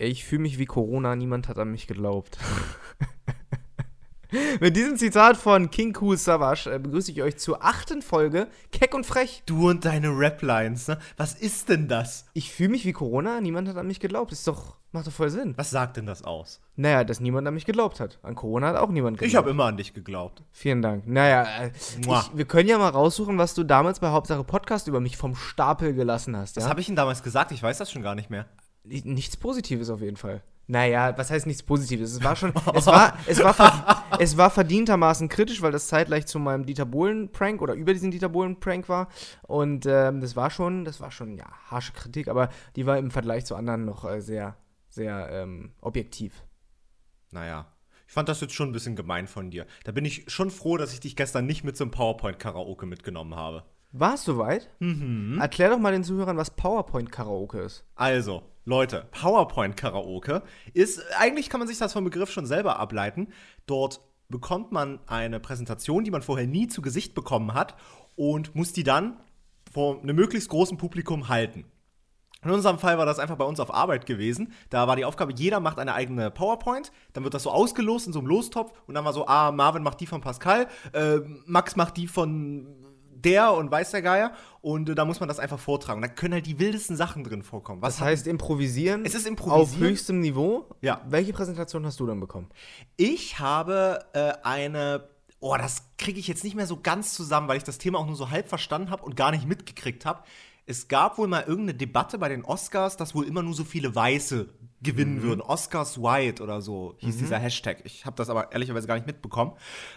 Ich fühle mich wie Corona, niemand hat an mich geglaubt. Mit diesem Zitat von King Cool Savage äh, begrüße ich euch zur achten Folge Keck und Frech. Du und deine Rap-Lines, ne? Was ist denn das? Ich fühle mich wie Corona, niemand hat an mich geglaubt. Ist doch, macht doch voll Sinn. Was sagt denn das aus? Naja, dass niemand an mich geglaubt hat. An Corona hat auch niemand geglaubt. Ich habe immer an dich geglaubt. Vielen Dank. Naja, äh, ich, wir können ja mal raussuchen, was du damals bei Hauptsache Podcast über mich vom Stapel gelassen hast. Was Ja? habe ich denn damals gesagt? Ich weiß das schon gar nicht mehr. Nichts Positives auf jeden Fall. Naja, was heißt nichts Positives? Es war schon, es war, es war, ver, es war verdientermaßen kritisch, weil das zeitgleich zu meinem Dieter Bohlen-Prank oder über diesen Dieter Bohlen-Prank war. Und ähm, das war schon, das war schon, ja, harsche Kritik, aber die war im Vergleich zu anderen noch äh, sehr, sehr ähm, objektiv. Naja. Ich fand das jetzt schon ein bisschen gemein von dir. Da bin ich schon froh, dass ich dich gestern nicht mit zum PowerPoint-Karaoke mitgenommen habe. War es soweit? Mhm. Erklär doch mal den Zuhörern, was PowerPoint-Karaoke ist. Also, Leute, PowerPoint-Karaoke ist, eigentlich kann man sich das vom Begriff schon selber ableiten. Dort bekommt man eine Präsentation, die man vorher nie zu Gesicht bekommen hat und muss die dann vor einem möglichst großen Publikum halten. In unserem Fall war das einfach bei uns auf Arbeit gewesen. Da war die Aufgabe, jeder macht eine eigene PowerPoint. Dann wird das so ausgelost in so einem Lostopf. Und dann war so, ah, Marvin macht die von Pascal, äh, Max macht die von der und weiß der Geier. Und äh, da muss man das einfach vortragen. Und da können halt die wildesten Sachen drin vorkommen. Was Das heißt improvisieren. Es ist Auf improvisieren. höchstem Niveau. Ja. Welche Präsentation hast du dann bekommen? Ich habe äh, eine. Oh, das kriege ich jetzt nicht mehr so ganz zusammen, weil ich das Thema auch nur so halb verstanden habe und gar nicht mitgekriegt habe. Es gab wohl mal irgendeine Debatte bei den Oscars, dass wohl immer nur so viele Weiße gewinnen würden. Oscars White oder so hieß dieser Hashtag. Ich habe das aber ehrlicherweise gar nicht mitbekommen.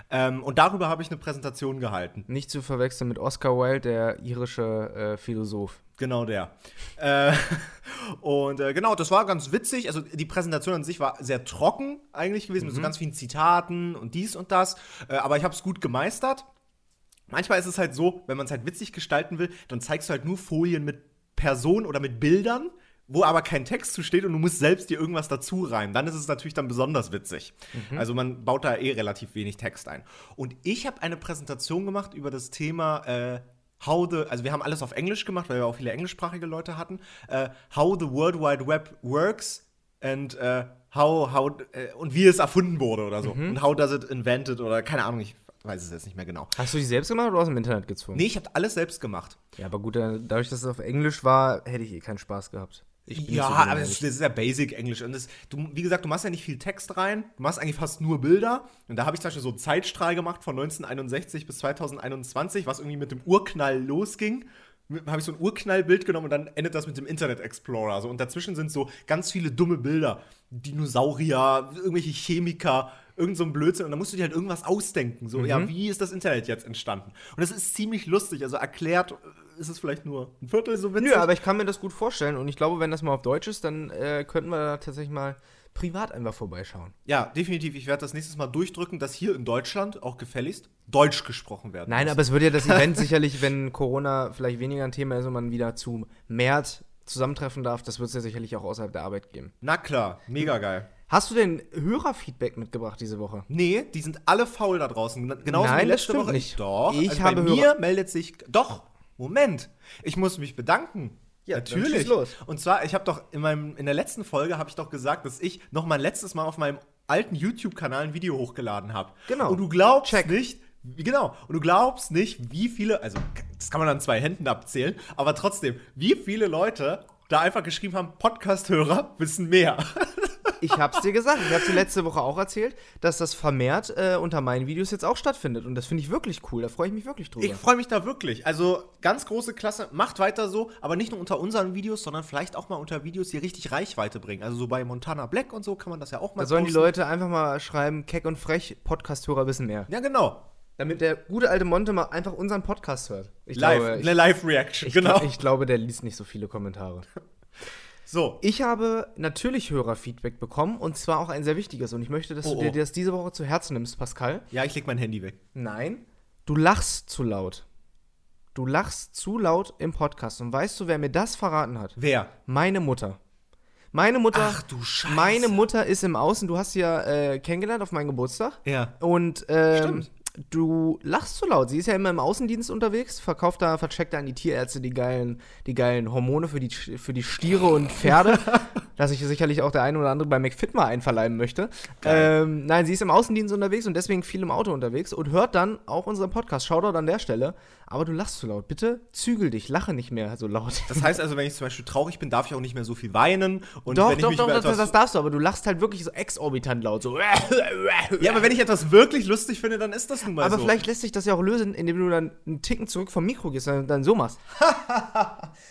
Ähm, und darüber habe ich eine Präsentation gehalten. Nicht zu verwechseln mit Oscar Wilde, der irische äh, Philosoph. Genau der. äh, und äh, genau, das war ganz witzig. Also die Präsentation an sich war sehr trocken eigentlich gewesen, mit so ganz vielen Zitaten und dies und das. Äh, aber ich habe es gut gemeistert. Manchmal ist es halt so, wenn man es halt witzig gestalten will, dann zeigst du halt nur Folien mit Personen oder mit Bildern, wo aber kein Text zu steht und du musst selbst dir irgendwas dazu reimen. Dann ist es natürlich dann besonders witzig. Also man baut da eh relativ wenig Text ein. Und ich habe eine Präsentation gemacht über das Thema äh, How the, also wir haben alles auf Englisch gemacht, weil wir auch viele englischsprachige Leute hatten. Äh, how the World Wide Web works and äh, how, how, äh, und wie es erfunden wurde oder so. Und how does it invented oder keine Ahnung, ich weiß es jetzt nicht mehr genau. Hast du die selbst gemacht oder aus dem Internet gezwungen? Nee, ich habe alles selbst gemacht. Ja, aber gut, äh, dadurch, dass es auf Englisch war, hätte ich eh keinen Spaß gehabt. Ja, so aber das, ist- das ist ja Basic Englisch. Und das, du, wie gesagt, du machst ja nicht viel Text rein. Du machst eigentlich fast nur Bilder. Und da habe ich zum Beispiel so einen Zeitstrahl gemacht von 1961 bis 2021, was irgendwie mit dem Urknall losging. Habe ich so ein Urknallbild genommen und dann endet das mit dem Internet Explorer. So. Und dazwischen sind so ganz viele dumme Bilder. Dinosaurier, irgendwelche Chemiker, irgend so ein Blödsinn. Und dann musst du dir halt irgendwas ausdenken. So, ja, wie ist das Internet jetzt entstanden? Und das ist ziemlich lustig. Also erklärt ist es vielleicht nur ein Viertel so witzig. Nö, aber ich kann mir das gut vorstellen und ich glaube, wenn das mal auf Deutsch ist, dann äh, könnten wir da tatsächlich mal privat einfach vorbeischauen. Ja, definitiv. Ich werde das nächstes Mal durchdrücken, dass hier in Deutschland auch gefälligst Deutsch gesprochen werden Nein, muss. aber es wird ja das Event sicherlich, wenn Corona vielleicht weniger ein Thema ist und man wieder zu März zusammentreffen darf, das wird es ja sicherlich auch außerhalb der Arbeit geben. Na klar, mega geil. Hast du denn Hörerfeedback mitgebracht diese Woche? Nee, die sind alle faul da draußen. Genauso Nein, wie das letzte stimmt Woche. nicht. Doch. Ich also habe bei Hörer- mir meldet sich. Doch, Moment. Ich muss mich bedanken. Ja, Natürlich. Und zwar, ich habe doch in meinem in der letzten Folge habe ich doch gesagt, dass ich noch mal letztes Mal auf meinem alten YouTube-Kanal ein Video hochgeladen habe. Genau. Und du glaubst Check. nicht, wie, genau. Und du glaubst nicht, wie viele, also das kann man an zwei Händen abzählen, aber trotzdem, wie viele Leute da einfach geschrieben haben, Podcast-Hörer wissen mehr. Ich hab's dir gesagt, ich hab's dir letzte Woche auch erzählt, dass das vermehrt äh, unter meinen Videos jetzt auch stattfindet. Und das finde ich wirklich cool, da freue ich mich wirklich drüber. Ich freue mich da wirklich. Also ganz große Klasse, macht weiter so, aber nicht nur unter unseren Videos, sondern vielleicht auch mal unter Videos, die richtig Reichweite bringen. Also so bei Montana Black und so kann man das ja auch mal da sollen die posten. Leute einfach mal schreiben, keck und frech, Podcast-Hörer wissen mehr. Ja, genau. Damit der gute alte Monte mal einfach unseren Podcast hört. Ich Live, glaube, eine ich, Live-Reaction, ich, genau. ich glaube, der liest nicht so viele Kommentare. so, Ich habe natürlich Hörerfeedback bekommen und zwar auch ein sehr wichtiges. Und ich möchte, dass Oh, du dir oh. das diese Woche zu Herzen nimmst, Pascal. ja, ich leg mein Handy weg. Nein, du lachst zu laut. Du lachst zu laut im Podcast. Und weißt du, wer mir das verraten hat? Wer? Meine Mutter. Meine Mutter. Ach du Scheiße. Meine Mutter ist im Außen. Du hast sie ja äh, kennengelernt auf meinem Geburtstag. Ja. Und ähm, Stimmt. Du lachst zu laut. Sie ist ja immer im Außendienst unterwegs, verkauft da, vercheckt da an die Tierärzte die geilen, die geilen Hormone für die, für die Stiere und Pferde. das sich sicherlich auch der eine oder andere bei McFit mal einverleiben möchte. Ähm, nein, sie ist im Außendienst unterwegs und deswegen viel im Auto unterwegs und hört dann auch unseren Podcast. Shoutout an der Stelle. Aber du lachst zu laut. Bitte zügel dich, lache nicht mehr so laut. Das heißt also, wenn ich zum Beispiel traurig bin, darf ich auch nicht mehr so viel weinen. Und doch, wenn ich doch, mich doch, das, das darfst du, aber du lachst halt wirklich so exorbitant laut. So. Ja, aber wenn ich etwas wirklich lustig finde, dann ist das nun mal Aber so. vielleicht lässt sich das ja auch lösen, indem du dann einen Ticken zurück vom Mikro gehst und dann so machst.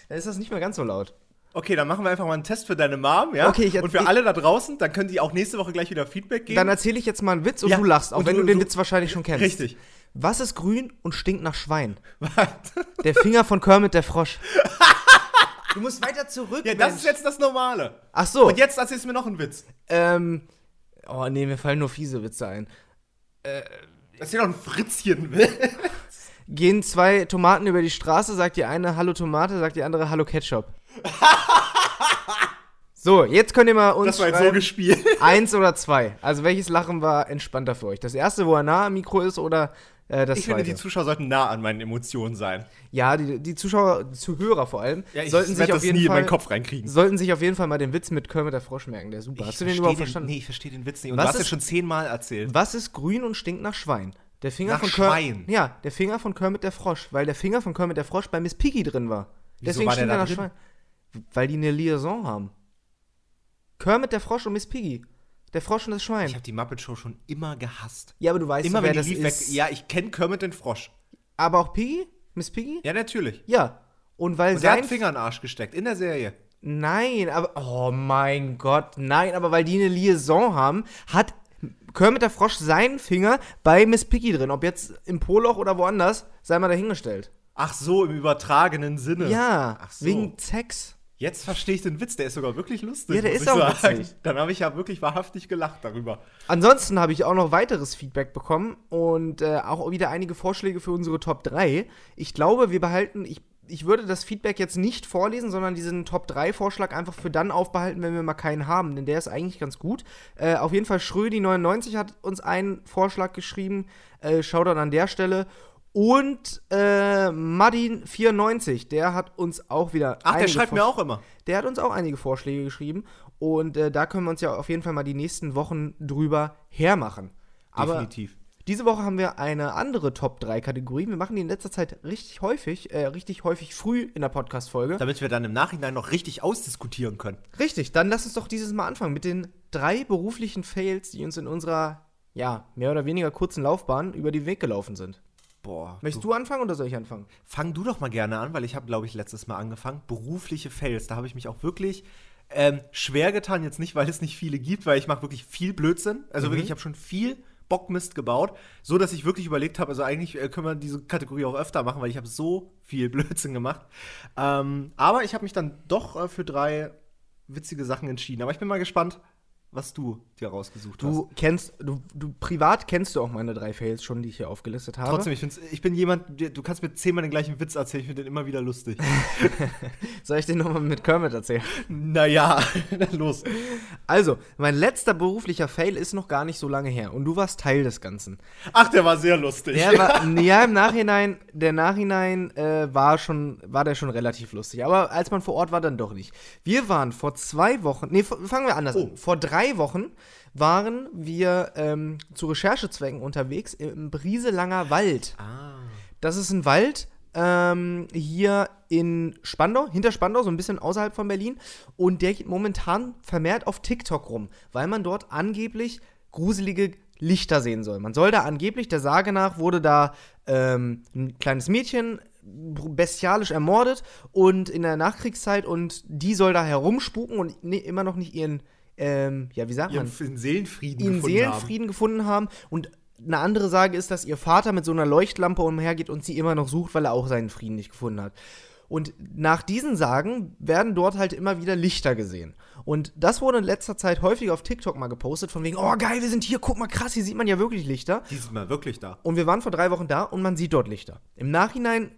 dann ist das nicht mehr ganz so laut. Okay, dann machen wir einfach mal einen Test für deine Mom, ja? Okay, ich- Und für ich- alle da draußen, dann können die auch nächste Woche gleich wieder Feedback geben. Dann erzähle ich jetzt mal einen Witz und Ja, du lachst, auch und wenn du- du, den Witz wahrscheinlich schon kennst. Richtig. Was ist grün und stinkt nach Schwein? Der Finger von Kermit der Frosch. Du musst weiter zurück. ja, das ist jetzt das Normale. Ach so. Und jetzt erzählst du mir noch einen Witz. Ähm. Oh nee, mir fallen nur fiese Witze ein. Erzähl doch einen Fritzchen-Witz. Gehen zwei Tomaten über die Straße, sagt die eine Hallo Tomate, sagt die andere Hallo Ketchup. so, jetzt könnt ihr mal uns Das war jetzt so gespielt. eins oder zwei. Also welches Lachen war entspannter für euch? Das erste, wo er nah am Mikro ist oder äh, das Ich finde, die Zuschauer sollten nah an meinen Emotionen sein. ja, die, die Zuschauer, Zuhörer vor allem, sollten sich auf jeden nie in Fall meinen Kopf reinkriegen. sollten sich auf jeden Fall mal den Witz mit Kermit der Frosch merken. Der ist super. Hast du den überhaupt verstanden? Nee, ich verstehe den Witz nicht. Und Was du hast ist- es schon zehnmal erzählt. Was ist grün und stinkt nach Schwein? Der Finger Nach von Kermit. Schwein? Ja, der Finger von Kermit der Frosch, weil der Finger von Kermit der Frosch bei Miss Piggy drin war. Wieso Deswegen war stinkt er nach drin? Schwein. Weil die eine Liaison haben. Kermit der Frosch und Miss Piggy. Der Frosch und das Schwein. Ich habe die Muppet Show schon immer gehasst. ja, aber du weißt Immer wer wenn die das lief, weg. ist. Ja, ich kenne Kermit den Frosch. Aber auch Piggy? Miss Piggy? Ja, natürlich. Ja. Und weil Und der hat Finger in den Arsch gesteckt in der Serie. Nein, aber oh mein Gott, nein, aber weil die eine Liaison haben, hat Kermit der Frosch seinen Finger bei Miss Piggy drin. Ob jetzt im Poloch oder woanders, sei mal dahingestellt. Ach so, im übertragenen Sinne. Ja, Ach so. wegen Sex. Jetzt verstehe ich den Witz, der ist sogar wirklich lustig. Ja, der ist auch sagen. witzig. Dann habe ich ja wirklich wahrhaftig gelacht darüber. Ansonsten habe ich auch noch weiteres Feedback bekommen und äh, auch wieder einige Vorschläge für unsere Top 3. Ich glaube, wir behalten, ich, ich würde das Feedback jetzt nicht vorlesen, sondern diesen Top 3-Vorschlag einfach für dann aufbehalten, wenn wir mal keinen haben, denn der ist eigentlich ganz gut. Äh, auf jeden Fall Schrödi99 hat uns einen Vorschlag geschrieben. Äh, Shoutout an der Stelle. Und äh, Madin94, der hat uns auch wieder. Ach, der schreibt mir auch immer. der hat uns auch einige Vorschläge geschrieben und äh, da können wir uns ja auf jeden Fall mal die nächsten Wochen drüber hermachen. Aber Definitiv. diese Woche haben wir eine andere Top 3 Kategorie. Wir machen die in letzter Zeit richtig häufig, äh, richtig häufig früh in der Podcast-Folge. Damit wir dann im Nachhinein noch richtig ausdiskutieren können. Richtig, dann lass uns doch dieses Mal anfangen mit den drei beruflichen Fails, die uns in unserer, ja, mehr oder weniger kurzen Laufbahn über den Weg gelaufen sind. Boah. Möchtest du anfangen oder soll ich anfangen? Fang du doch mal gerne an, weil ich habe, glaube ich, letztes Mal angefangen. Berufliche Fails. Da habe ich mich auch wirklich ähm, schwer getan. Jetzt nicht, weil es nicht viele gibt, weil ich mache wirklich viel Blödsinn. Also wirklich, ich habe schon viel Bockmist gebaut, so dass ich wirklich überlegt habe, also eigentlich äh, können wir diese Kategorie auch öfter machen, weil ich habe so viel Blödsinn gemacht. Ähm, aber ich habe mich dann doch äh, für drei witzige Sachen entschieden. Aber ich bin mal gespannt, was du dir rausgesucht hast. Du kennst, du, du privat kennst du auch meine drei Fails schon, die ich hier aufgelistet habe. Trotzdem, ich, ich bin jemand, du kannst mir zehnmal den gleichen Witz erzählen, ich finde den immer wieder lustig. Soll ich den nochmal mit Kermit erzählen? naja, dann los. Also, mein letzter beruflicher Fail ist noch gar nicht so lange her und du warst Teil des Ganzen. Ach, der war sehr lustig. Der war, ja, im Nachhinein, der Nachhinein äh, war schon, war der schon relativ lustig. Aber als man vor Ort war, dann doch nicht. Wir waren vor zwei Wochen, nee, fangen wir anders Oh. an. Vor drei Wochen waren wir ähm, zu Recherchezwecken unterwegs im Brieselanger Wald. ah. Das ist ein Wald ähm, hier in Spandau, hinter Spandau, so ein bisschen außerhalb von Berlin. Und der geht momentan vermehrt auf TikTok rum, weil man dort angeblich gruselige Lichter sehen soll. Man soll da angeblich, der Sage nach, wurde da ähm, ein kleines Mädchen bestialisch ermordet und in der Nachkriegszeit und die soll da herumspuken und ne, immer noch nicht ihren, ähm, ja, wie sagt man? Ihren Seelenfrieden ihren gefunden Seelenfrieden gefunden haben. Und eine andere Sage ist, dass ihr Vater mit so einer Leuchtlampe umhergeht und sie immer noch sucht, weil er auch seinen Frieden nicht gefunden hat. Und nach diesen Sagen werden dort halt immer wieder Lichter gesehen. Und das wurde in letzter Zeit häufig auf TikTok mal gepostet, von wegen, oh geil, wir sind hier, guck mal krass, hier sieht man ja wirklich Lichter. haben. Die sind mal wirklich da. Und wir waren vor drei Wochen da und man sieht dort Lichter. Im Nachhinein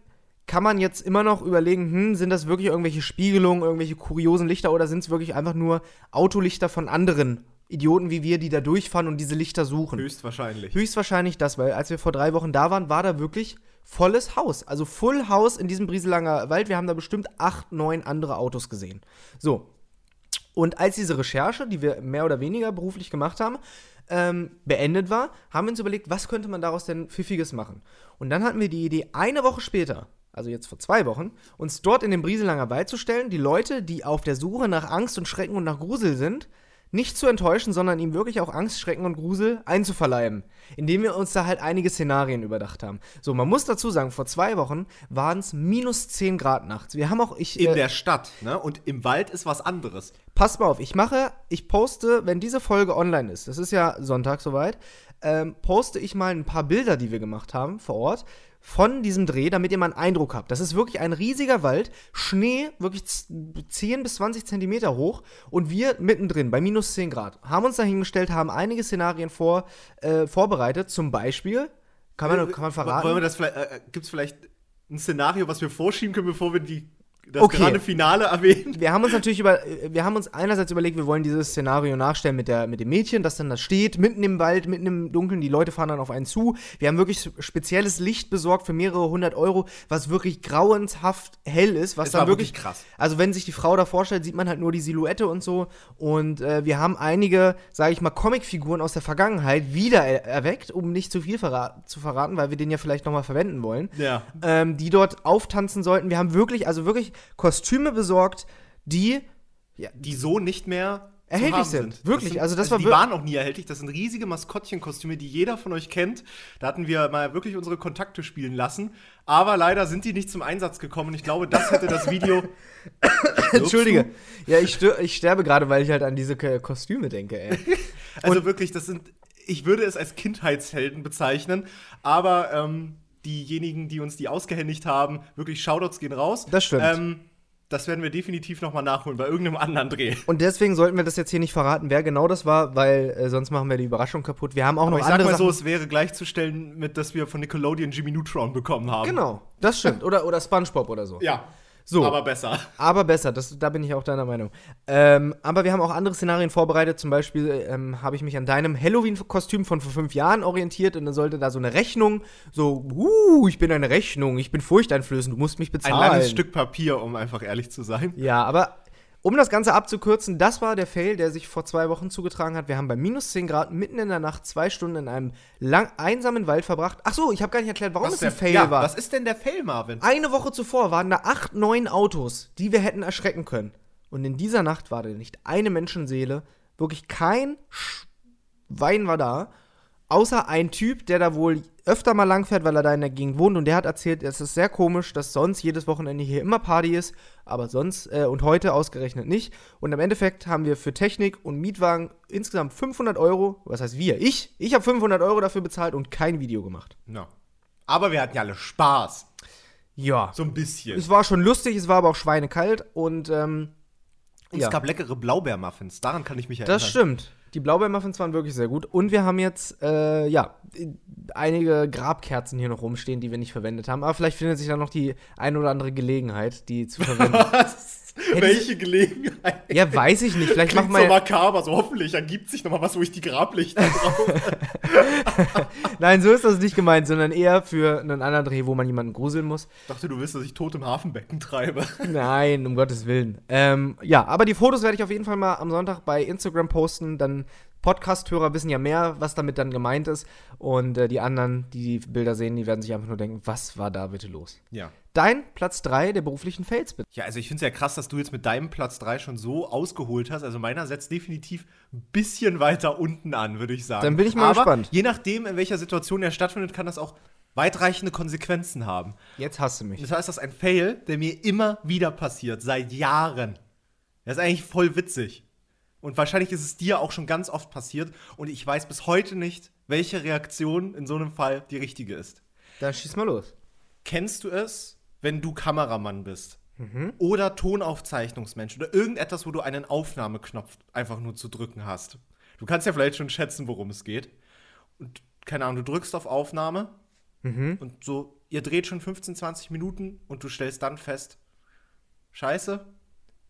kann man jetzt immer noch überlegen, hm, sind das wirklich irgendwelche Spiegelungen, irgendwelche kuriosen Lichter oder sind es wirklich einfach nur Autolichter von anderen Idioten wie wir, die da durchfahren und diese Lichter suchen? Höchstwahrscheinlich. Höchstwahrscheinlich das, weil als wir vor drei Wochen da waren, war da wirklich volles Haus. Also Full House in diesem Brieselanger Wald. Wir haben da bestimmt acht, neun andere Autos gesehen. So. Und als diese Recherche, die wir mehr oder weniger beruflich gemacht haben, ähm, beendet war, haben wir uns überlegt, was könnte man daraus denn Pfiffiges machen. Und dann hatten wir die Idee, eine Woche später, also jetzt vor zwei Wochen, uns dort in den Brieselanger Wald zu stellen, die Leute, die auf der Suche nach Angst und Schrecken und nach Grusel sind, nicht zu enttäuschen, sondern ihm wirklich auch Angst, Schrecken und Grusel einzuverleiben. Indem wir uns da halt einige Szenarien überdacht haben. So, man muss dazu sagen, vor zwei Wochen waren es minus 10 Grad nachts. Wir haben auch, ich. In äh, der Stadt, ne? Und im Wald ist was anderes. Passt mal auf, ich mache, ich poste, wenn diese Folge online ist, das ist ja Sonntag soweit, ähm, poste ich mal ein paar Bilder, die wir gemacht haben vor Ort von diesem Dreh, damit ihr mal einen Eindruck habt. Das ist wirklich ein riesiger Wald, Schnee wirklich z- 10 bis 20 Zentimeter hoch und wir mittendrin bei minus 10 Grad. Haben uns dahingestellt, haben einige Szenarien vor, äh, vorbereitet, zum Beispiel, kann man, kann man verraten? Wollen wir das vielleicht, äh, gibt es vielleicht ein Szenario, was wir vorschieben können, bevor wir die, das Okay. gerade Finale erwähnen? wir haben uns natürlich über, wir haben uns einerseits überlegt, wir wollen dieses Szenario nachstellen mit, der, mit dem Mädchen, das dann da steht, mitten im Wald, mitten im Dunkeln, die Leute fahren dann auf einen zu. Wir haben wirklich spezielles Licht besorgt für mehrere hundert Euro, was wirklich grauenhaft hell ist, was Es dann war wirklich, wirklich krass. Also wenn sich die Frau da vorstellt, sieht man halt nur die Silhouette und so. Und äh, wir haben einige, sage ich mal, Comicfiguren aus der Vergangenheit wieder er erweckt, um nicht zu viel verra zu verraten, weil wir den ja vielleicht nochmal verwenden wollen Ja. ähm, die dort auftanzen sollten. Wir haben wirklich, also wirklich Kostüme besorgt, die Die so nicht mehr Erhältlich haben sind. Wirklich, sind, also das war die waren auch nie erhältlich. Das sind riesige Maskottchenkostüme, die jeder von euch kennt. Da hatten wir mal wirklich unsere Kontakte spielen lassen. Aber leider sind die nicht zum Einsatz gekommen. Ich glaube, das hätte das Video. Entschuldige. Ja, ich, ich sterbe gerade, weil ich halt an diese Kostüme denke, ey. Also wirklich, das sind. Ich würde es als Kindheitshelden bezeichnen. Aber ähm, diejenigen, die uns die ausgehändigt haben, wirklich Shoutouts gehen raus. Das stimmt. Ähm, das werden wir definitiv nochmal nachholen bei irgendeinem anderen Dreh. Und deswegen sollten wir das jetzt hier nicht verraten, wer genau das war, weil äh, sonst machen wir die Überraschung kaputt. Wir haben auch Aber noch ich sag andere mal so, Sachen. es wäre gleichzustellen mit, dass wir von Nickelodeon Jimmy Neutron bekommen haben. Genau, das stimmt. Oder, oder SpongeBob oder so. Ja. So. Aber besser. Aber besser, das, da bin ich auch deiner Meinung. Ähm, aber wir haben auch andere Szenarien vorbereitet. Zum Beispiel ähm, habe ich mich an deinem Halloween-Kostüm von vor fünf Jahren orientiert und dann sollte da so eine Rechnung, so, uh, ich bin eine Rechnung, ich bin furchteinflößend, du musst mich Ein bezahlen. langes Stück Papier, um einfach ehrlich zu sein. Ja, aber um das Ganze abzukürzen, das war der Fail, der sich vor zwei Wochen zugetragen hat. Wir haben bei minus 10 Grad mitten in der Nacht zwei Stunden in einem lang einsamen Wald verbracht. Ach so, ich habe gar nicht erklärt, warum es ein Fail ja, war. Was ist denn der Fail, Marvin? Eine Woche zuvor waren da acht, neun Autos, die wir hätten erschrecken können. Und in dieser Nacht war da nicht eine Menschenseele, wirklich kein Schwein war da, außer ein Typ, der da wohl öfter mal langfährt, weil er da in der Gegend wohnt. Und der hat erzählt, es ist sehr komisch, dass sonst jedes Wochenende hier immer Party ist, aber sonst äh, und heute ausgerechnet nicht. Und im Endeffekt haben wir für Technik und Mietwagen insgesamt 500 Euro, was heißt wir? Ich? Ich habe 500 Euro dafür bezahlt und kein Video gemacht. Ja. Aber wir hatten ja alle Spaß. Ja. So ein bisschen. Es war schon lustig, es war aber auch schweinekalt und ähm, Und ja. es gab leckere Blaubeermuffins. Daran kann ich mich erinnern. das stimmt. Die Blaubeermuffins waren wirklich sehr gut. Und wir haben jetzt, äh, ja, einige Grabkerzen hier noch rumstehen, die wir nicht verwendet haben. Aber vielleicht findet sich da noch die ein oder andere Gelegenheit, die zu verwenden. Was? Welche Gelegenheit? ja, weiß ich nicht. Vielleicht machen Klingt so wir. makaber, so hoffentlich ergibt sich noch mal was, wo ich die Grablichter brauche. Nein, so ist das nicht gemeint, sondern eher für einen anderen Dreh, wo man jemanden gruseln muss. Ich dachte, du willst, dass ich tot im Hafenbecken treibe. Nein, um Gottes Willen. Ähm, ja, aber die Fotos werde ich auf jeden Fall mal am Sonntag bei Instagram posten. Dann Podcast-Hörer wissen ja mehr, was damit dann gemeint ist. Und äh, die anderen, die die Bilder sehen, die werden sich einfach nur denken, was war da bitte los? Ja. Dein Platz 3 der beruflichen Fails, bitte. Ja, also ich finde es ja krass, dass du jetzt mit deinem Platz 3 schon so ausgeholt hast. Also meiner setzt definitiv ein bisschen weiter unten an, würde ich sagen. Dann bin ich mal Aber gespannt. Je nachdem, in welcher Situation er stattfindet, kann das auch weitreichende Konsequenzen haben. Jetzt hasst du mich. Das heißt, das ist ein Fail, der mir immer wieder passiert, seit Jahren. Das ist eigentlich voll witzig. Und wahrscheinlich ist es dir auch schon ganz oft passiert. Und ich weiß bis heute nicht, welche Reaktion in so einem Fall die richtige ist. Dann schieß mal los. Kennst du es, wenn du Kameramann bist? Oder Tonaufzeichnungsmensch oder irgendetwas, wo du einen Aufnahmeknopf einfach nur zu drücken hast. Du kannst ja vielleicht schon schätzen, worum es geht. Und keine Ahnung, du drückst auf Aufnahme und so, ihr dreht schon 15, 20 Minuten und du stellst dann fest, scheiße,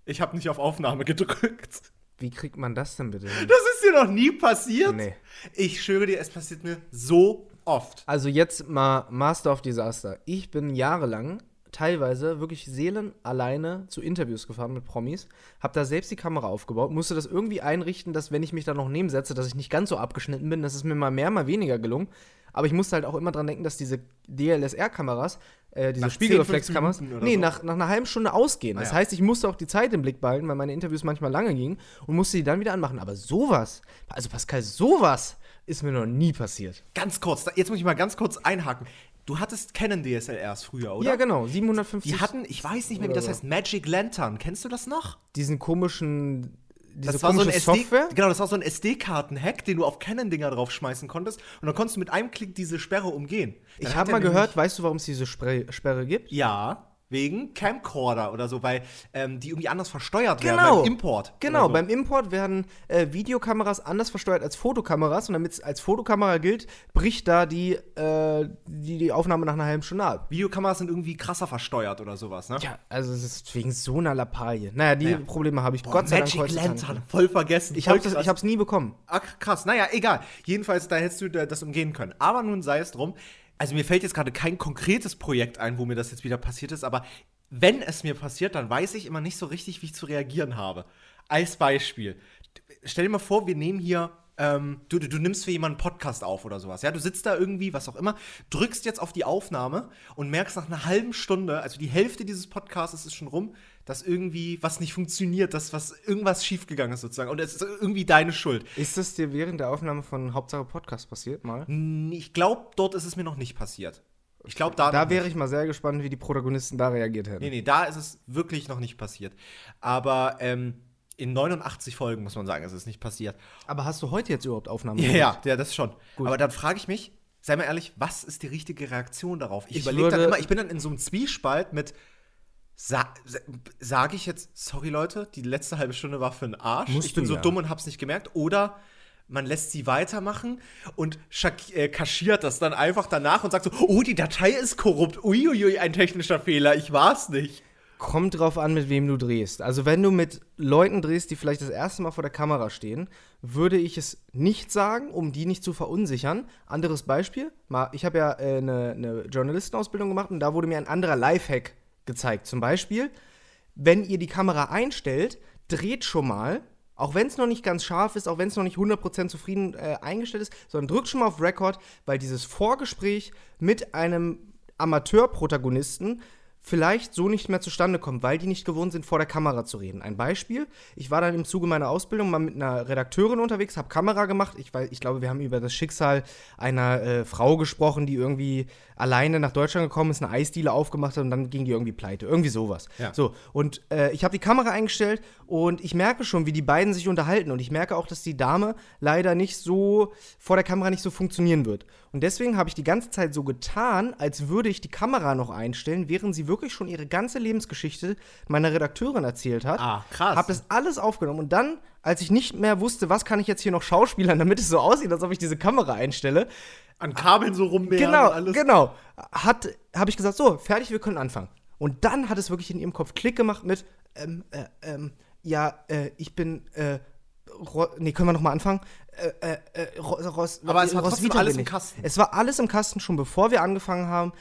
ich habe nicht auf Aufnahme gedrückt. Wie kriegt man das denn bitte hin? Das ist dir noch nie passiert? Nee. Ich schwöre dir, es passiert mir so oft. Also jetzt mal Master of Disaster. Ich bin jahrelang teilweise wirklich Seelen alleine zu Interviews gefahren mit Promis, habe da selbst die Kamera aufgebaut, musste das irgendwie einrichten, dass wenn ich mich da noch nebensetze, dass ich nicht ganz so abgeschnitten bin. Das ist mir mal mehr, mal weniger gelungen. Aber ich musste halt auch immer dran denken, dass diese DLSR-Kameras, äh, diese Nach 10, Spiegelreflexkameras, 15 oder nee, so? nach, nach einer halben Stunde ausgehen. Das Ah ja. heißt, ich musste auch die Zeit im Blick behalten, weil meine Interviews manchmal lange gingen und musste die dann wieder anmachen. Aber sowas, also Pascal, sowas ist mir noch nie passiert. Ganz kurz, jetzt muss ich mal ganz kurz einhaken. Du hattest Canon DSLRs früher, oder? Ja, genau, 750. Die hatten, ich weiß nicht mehr, wie das heißt, Magic Lantern. Kennst du das noch? diesen komischen, diese Das war so ein komische SD, Software. genau, das war so ein SD-Karten-Hack, den du auf Canon-Dinger draufschmeißen konntest und dann konntest du mit einem Klick diese Sperre umgehen. Dann Ich habe mal gehört, weißt du, warum es diese Spre Sperre gibt? Ja, wegen Camcorder oder so, weil ähm, die irgendwie anders versteuert werden Genau. beim Import. Genau, so. beim Import werden äh, Videokameras anders versteuert als Fotokameras und damit es als Fotokamera gilt, bricht da die, äh, die, die Aufnahme nach einer halben Stunde ab. Videokameras sind irgendwie krasser versteuert oder sowas, ne? Ja, also es ist wegen so einer Lappalie. Naja, die Ja. Probleme habe ich Boah, Gott sei Dank Magic heutzutage nicht Lantern, mehr. voll vergessen. Ich habe hab's nie bekommen. Ach, krass. Naja, egal. Jedenfalls, da hättest du da- das umgehen können. Aber nun sei es drum. Also mir fällt jetzt gerade kein konkretes Projekt ein, wo mir das jetzt wieder passiert ist, aber wenn es mir passiert, dann weiß ich immer nicht so richtig, wie ich zu reagieren habe. Als Beispiel. Stell dir mal vor, wir nehmen hier, ähm, du, du, du nimmst für jemanden einen Podcast auf oder sowas. Ja, du sitzt da irgendwie, was auch immer, drückst jetzt auf die Aufnahme und merkst nach einer halben Stunde, also die Hälfte dieses Podcasts ist schon rum, dass irgendwie was nicht funktioniert, dass was irgendwas schiefgegangen ist sozusagen. Und es ist irgendwie deine Schuld. Ist das dir während der Aufnahme von Hauptsache Podcast passiert mal? Ich glaube, dort ist es mir noch nicht passiert. Ich glaube, da. Da wäre ich mal sehr gespannt, wie die Protagonisten da reagiert hätten. Nee, nee, da ist es wirklich noch nicht passiert. Aber ähm, in 89 Folgen, muss man sagen, ist es nicht passiert. Aber hast du heute jetzt überhaupt Aufnahmen? Ja, gemacht? ja, ja das schon. Gut. Aber dann frage ich mich, sei mal ehrlich, was ist die richtige Reaktion darauf? Ich, Ich überlege dann immer, ich bin dann in so einem Zwiespalt mit. Sa Sage ich jetzt, sorry Leute, die letzte halbe Stunde war für den Arsch. Musst ich bin so ja. dumm und hab's nicht gemerkt. Oder man lässt sie weitermachen und äh, kaschiert das dann einfach danach und sagt so, oh, die Datei ist korrupt. Uiuiui, ein technischer Fehler, ich war's nicht. Kommt drauf an, mit wem du drehst. Also, wenn du mit Leuten drehst, die vielleicht das erste Mal vor der Kamera stehen, würde ich es nicht sagen, um die nicht zu verunsichern. Anderes Beispiel: Ich habe ja äh, eine, eine Journalistenausbildung gemacht und da wurde mir ein anderer Lifehack gezeigt. Zum Beispiel, wenn ihr die Kamera einstellt, dreht schon mal, auch wenn es noch nicht ganz scharf ist, auch wenn es noch nicht 100% zufrieden äh, eingestellt ist, sondern drückt schon mal auf Record, weil dieses Vorgespräch mit einem Amateurprotagonisten vielleicht so nicht mehr zustande kommt, weil die nicht gewohnt sind, vor der Kamera zu reden. Ein Beispiel, ich war dann im Zuge meiner Ausbildung mal mit einer Redakteurin unterwegs, habe Kamera gemacht. Ich, weiß, ich glaube, wir haben über das Schicksal einer äh, Frau gesprochen, die irgendwie alleine nach Deutschland gekommen ist, eine Eisdiele aufgemacht hat und dann ging die irgendwie pleite. Irgendwie sowas. Ja. So, und äh, ich habe die Kamera eingestellt und ich merke schon, wie die beiden sich unterhalten. Und ich merke auch, dass die Dame leider nicht so vor der Kamera nicht so funktionieren wird. Und deswegen habe ich die ganze Zeit so getan, als würde ich die Kamera noch einstellen, während sie wirklich schon ihre ganze Lebensgeschichte meiner Redakteurin erzählt hat. Ah, krass. Habe das alles aufgenommen und dann, als ich nicht mehr wusste, was kann ich jetzt hier noch schauspielern, damit es so aussieht, als ob ich diese Kamera einstelle, An Kabeln so rummehren genau, und alles. genau, hat, habe ich gesagt, so, fertig, wir können anfangen. Und dann hat es wirklich in ihrem Kopf Klick gemacht mit, ähm, äh, ähm, ja, äh, ich bin, äh, Ro nee, können wir noch mal anfangen? Äh, äh, äh, Ro Ros Aber es war äh, trotzdem Roswitha alles im. Kasten. Es war alles im Kasten schon bevor wir angefangen haben.